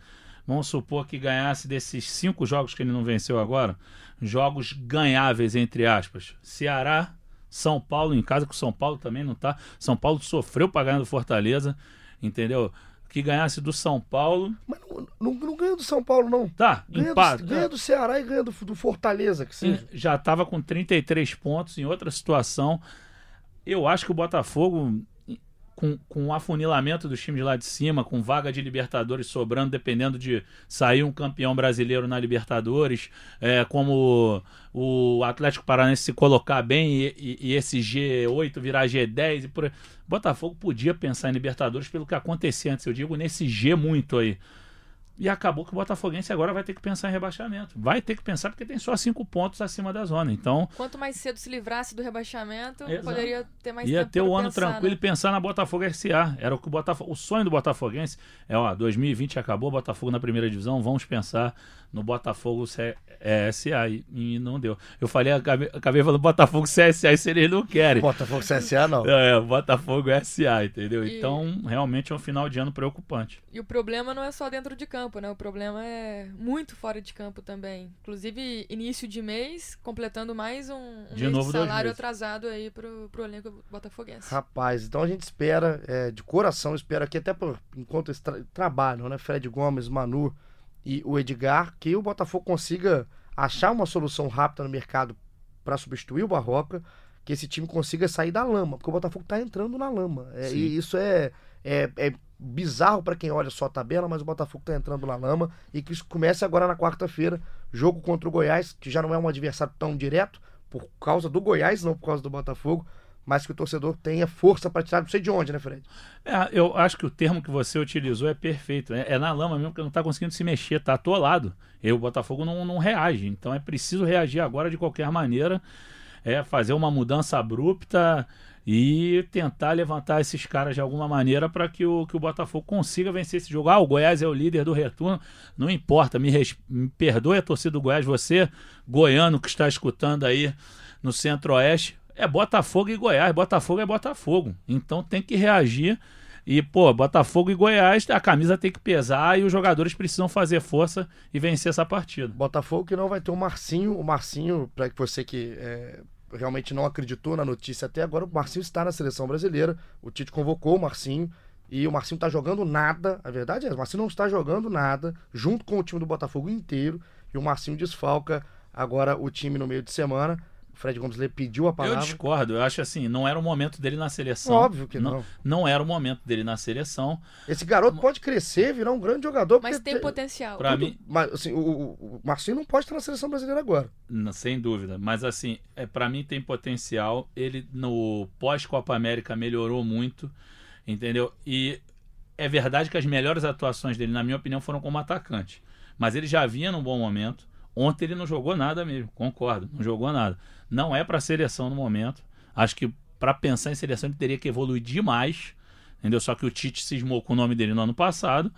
vamos supor que ganhasse desses cinco jogos que ele não venceu agora, jogos ganháveis, entre aspas. Ceará, São Paulo em casa, que o São Paulo também não tá. São Paulo sofreu para ganhar do Fortaleza, entendeu? Que ganhasse do São Paulo. Mas não, não, não ganha do São Paulo, não. Tá, Ganha, empate. do, ganha do Ceará e ganha do, do Fortaleza, que seja. já estava com 33 pontos em outra situação. Eu acho que o Botafogo, com, com o afunilamento dos times lá de cima, com vaga de Libertadores sobrando, dependendo de sair um campeão brasileiro na Libertadores, é, como o Atlético Paranaense se colocar bem e, e- e esse G8 virar G10 e por. Botafogo podia pensar em Libertadores pelo que acontecia antes, eu digo nesse G muito aí. E acabou que o Botafoguense agora vai ter que pensar em rebaixamento. Vai ter que pensar porque tem só cinco pontos acima da zona. Então, Quanto mais cedo se livrasse do rebaixamento, Exato. poderia ter mais ia tempo ter pra o ano pensar, tranquilo né? e pensar na Botafogo SA. Era o que o Botafogo. O sonho do Botafoguense é, ó, 2020 acabou, Botafogo na primeira divisão, vamos pensar no Botafogo C- é, SA. E, e não deu. Eu falei, acabei, acabei falando Botafogo CSA, isso eles não querem. Botafogo CSA, não. É, Botafogo SA, entendeu? E- Então, realmente é um final de ano preocupante. E o problema não é só dentro de campo. né? O problema é muito fora de campo também. Inclusive, início de mês, completando mais um, um De mês novo, de salário atrasado aí pro, pro elenco botafoguense. Rapaz, então a gente espera, é, de coração, espera que até por, enquanto eles tra trabalham, né? Fred Gomes, Manu e o Edgar, que o Botafogo consiga achar uma solução rápida no mercado para substituir o Barroca, que esse time consiga sair da lama, porque o Botafogo tá entrando na lama. É, e isso é, é, é bizarro para quem olha só a tabela, mas o Botafogo tá entrando na lama e que isso comece agora na quarta-feira, jogo contra o Goiás, que já não é um adversário tão direto, por causa do Goiás, não por causa do Botafogo, mas que o torcedor tenha força para tirar, não sei de onde, né, Fred? É, eu acho que o termo que você utilizou é perfeito. É, é na lama mesmo, porque não tá conseguindo se mexer, tá atolado. E o Botafogo não, não reage. Então é preciso reagir agora de qualquer maneira. É fazer uma mudança abrupta e tentar levantar esses caras de alguma maneira para que o, que o Botafogo consiga vencer esse jogo. Ah, o Goiás é o líder do retorno. Não importa, me, res- me perdoe a torcida do Goiás, você, goiano que está escutando aí no Centro-Oeste, é Botafogo e Goiás. Botafogo é Botafogo. Então tem que reagir. E, pô, Botafogo e Goiás, a camisa tem que pesar e os jogadores precisam fazer força e vencer essa partida. Botafogo que não vai ter o Marcinho. O Marcinho, para você que é, realmente não acreditou na notícia até agora, o Marcinho está na seleção brasileira. O Tite convocou o Marcinho. E o Marcinho está jogando nada. A verdade é, o Marcinho não está jogando nada, junto com o time do Botafogo inteiro. E o Marcinho desfalca agora o time no meio de semana. O Fred Gomes lhe pediu a Eu palavra. discordo, eu acho assim, não era o momento dele na seleção. Óbvio que não. Não era o momento dele na seleção. Esse garoto pode crescer, virar um grande jogador. Mas tem potencial. Pra tudo- mim- Mas, assim, o, o- Marcinho não pode estar na seleção brasileira agora. N- Sem dúvida, mas assim, é, para mim tem potencial. Ele no pós-Copa América melhorou muito, entendeu? E é verdade que as melhores atuações dele, na minha opinião, foram como atacante. Mas ele já vinha num bom momento. Ontem ele não jogou nada mesmo, concordo, não jogou nada. Não é para seleção no momento. Acho que para pensar em seleção ele teria que evoluir demais, entendeu? Só que o Tite cismou com o nome dele no ano passado.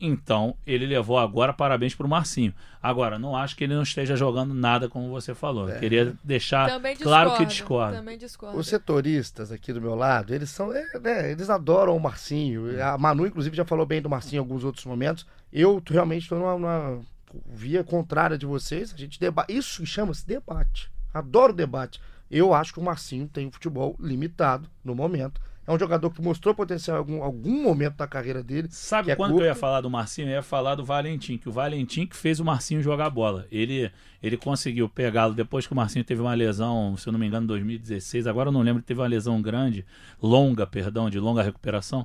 Então, ele levou agora parabéns pro Marcinho. Agora, não acho que ele não esteja jogando nada como você falou. Eu Queria deixar Também claro que discordo, discordo. Também discordo. Os setoristas aqui do meu lado, eles são. é, né, eles adoram o Marcinho. A Manu, inclusive, já falou bem do Marcinho em alguns outros momentos. Eu realmente estou numa, numa via contrária de vocês. A gente debate. Isso chama-se debate. Adoro debate. Eu acho que o Marcinho tem um futebol limitado no momento. É um jogador que mostrou potencial em algum, algum momento da carreira dele. Sabe é quando que eu ia curto. falar do Marcinho? Eu ia falar do Valentim, que o Valentim que fez o Marcinho jogar bola. Ele, ele conseguiu pegá-lo depois que o Marcinho teve uma lesão, se eu não me engano, em 2016. Agora eu não lembro, teve uma lesão grande, longa, perdão, de longa recuperação.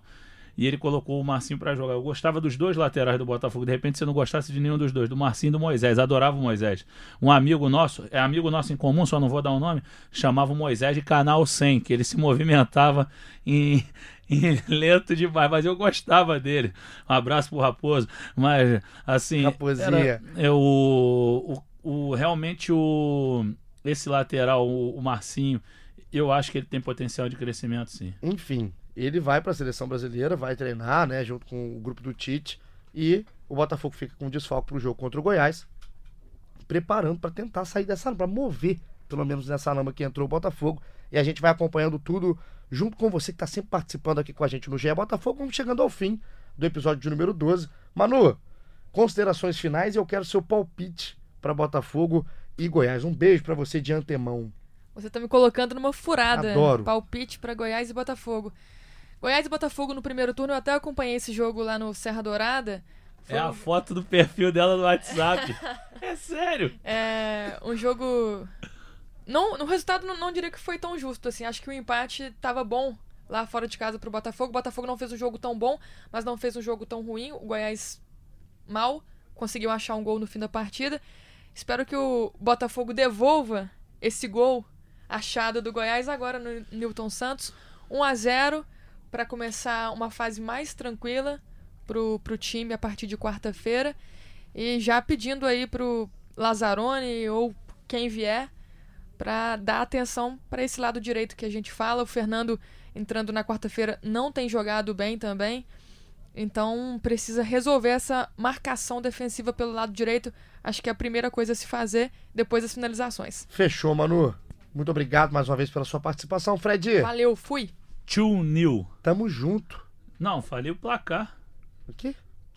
E ele colocou o Marcinho pra jogar. Eu gostava dos dois laterais do Botafogo. De repente você não gostasse de nenhum dos dois, do Marcinho e do Moisés. Adorava o Moisés. Um amigo nosso, é amigo nosso em comum, só não vou dar o nome, chamava o Moisés de Canal 100, que ele se movimentava em, em lento demais, mas eu gostava dele. Um abraço pro Raposo. Mas, assim. Raposinha. Era, é, o, o, o- realmente o. Esse lateral, o, o Marcinho, eu acho que ele tem potencial de crescimento, sim. Enfim, ele vai para a seleção brasileira, vai treinar, né, junto com o grupo do Tite. E o Botafogo fica com desfalque pro jogo contra o Goiás, preparando para tentar sair dessa para mover, pelo menos nessa lama que entrou o Botafogo. E a gente vai acompanhando tudo junto com você que está sempre participando aqui com a gente no GE Botafogo. Vamos chegando ao fim do episódio de número 12. Manu, considerações finais e eu quero seu palpite para Botafogo e Goiás. Um beijo para você de antemão. Você tá me colocando numa furada. Adoro. Palpite pra Goiás e Botafogo. Goiás e Botafogo no primeiro turno, eu até acompanhei esse jogo lá no Serra Dourada. Foi É a foto do perfil dela no WhatsApp. é sério. É um jogo. Não, no resultado não, não diria que foi tão justo assim. Acho que o empate tava bom lá fora de casa pro Botafogo. O Botafogo não fez um jogo tão bom, mas não fez um jogo tão ruim. O Goiás mal conseguiu achar um gol no fim da partida. Espero que o Botafogo devolva esse gol achado do Goiás agora no Newton Santos. 1 a 0 para começar uma fase mais tranquila pro, pro time a partir de quarta-feira. E já pedindo aí pro Lazzaroni ou quem vier para dar atenção para esse lado direito que a gente fala. O Fernando entrando na quarta-feira não tem jogado bem também. Então precisa resolver essa marcação defensiva pelo lado direito. Acho que é a primeira coisa a se fazer depois das finalizações. Fechou, Manu. Muito obrigado mais uma vez pela sua participação, Fred. Valeu, fui! 2 nil. Tamo junto. Não, falei o placar. O quê?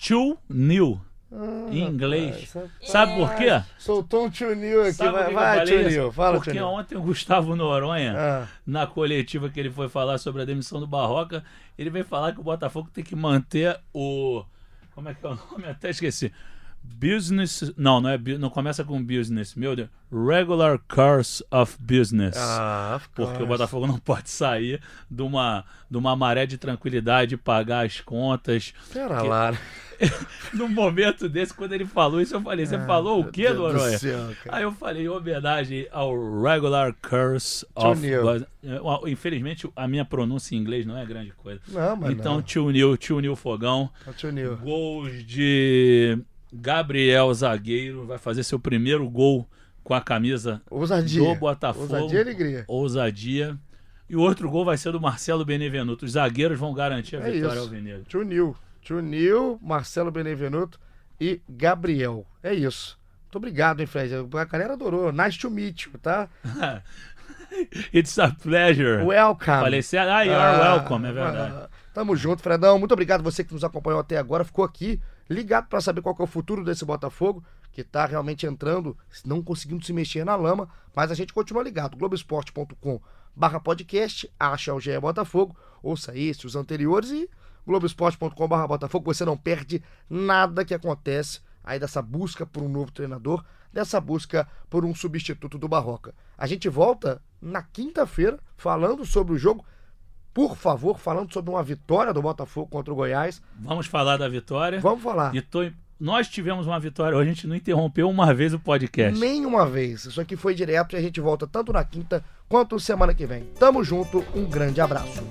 2 nil. Ah, em inglês. rapaz, sabe- por quê? Soltou um tio Nil aqui. Sabe vai, vai tio? Nil. Fala, Porque ontem o Gustavo Noronha, Ah, na coletiva que ele foi falar sobre a demissão do Barroca, ele veio falar que o Botafogo tem que manter o. Como é que é o nome? Até esqueci. Business. Não, não é. Não começa com business, meu Deus. Regular course of business. ah, of Porque o Botafogo não pode sair de uma, de uma maré de tranquilidade, pagar as contas. Pera que- lá. Num momento desse, quando ele falou isso, eu falei: Você Ah, falou o quê, Noronha? Aí eu falei, em homenagem ao regular curse of. Neil. Eh, Infelizmente, a minha pronúncia em inglês não é grande coisa. Não, mas então, não. tio Nil, tio Nil Fogão. Ó, Tio Nil. Gols de Gabriel Zagueiro. Vai fazer seu primeiro gol com a camisa Ousadia. do Botafogo. Ousadia e alegria. Ousadia. E o outro gol vai ser do Marcelo Benevenuto. Os zagueiros vão garantir a É vitória isso. ao Veneza. Tio Nil. Tio Nil, Marcelo Benevenuto e Gabriel. É isso. Muito obrigado, hein, Fred? A galera adorou. Nice to meet you, tá? It's a pleasure. Welcome. Falei certo? Ah, you are welcome, é verdade. ah, Tamo junto, Fredão. Muito obrigado você que nos acompanhou até agora. Ficou aqui ligado pra saber qual é o futuro desse Botafogo, que tá realmente entrando, não conseguindo se mexer na lama, mas a gente continua ligado. Globoesporte.com barra podcast, acha o GE Botafogo, ouça esse, os anteriores e Globoesporte.com barra Botafogo. Você não perde nada que acontece aí dessa busca por um novo treinador, dessa busca por um substituto do Barroca. A gente volta na quinta-feira falando sobre o jogo por favor, falando sobre uma vitória do Botafogo contra o Goiás. Vamos falar da vitória. Vamos falar. E tô- Nós tivemos uma vitória hoje, a gente não interrompeu uma vez o podcast. Nenhuma vez. Isso aqui foi direto e a gente volta tanto na quinta quanto semana que vem. Tamo junto, um grande abraço.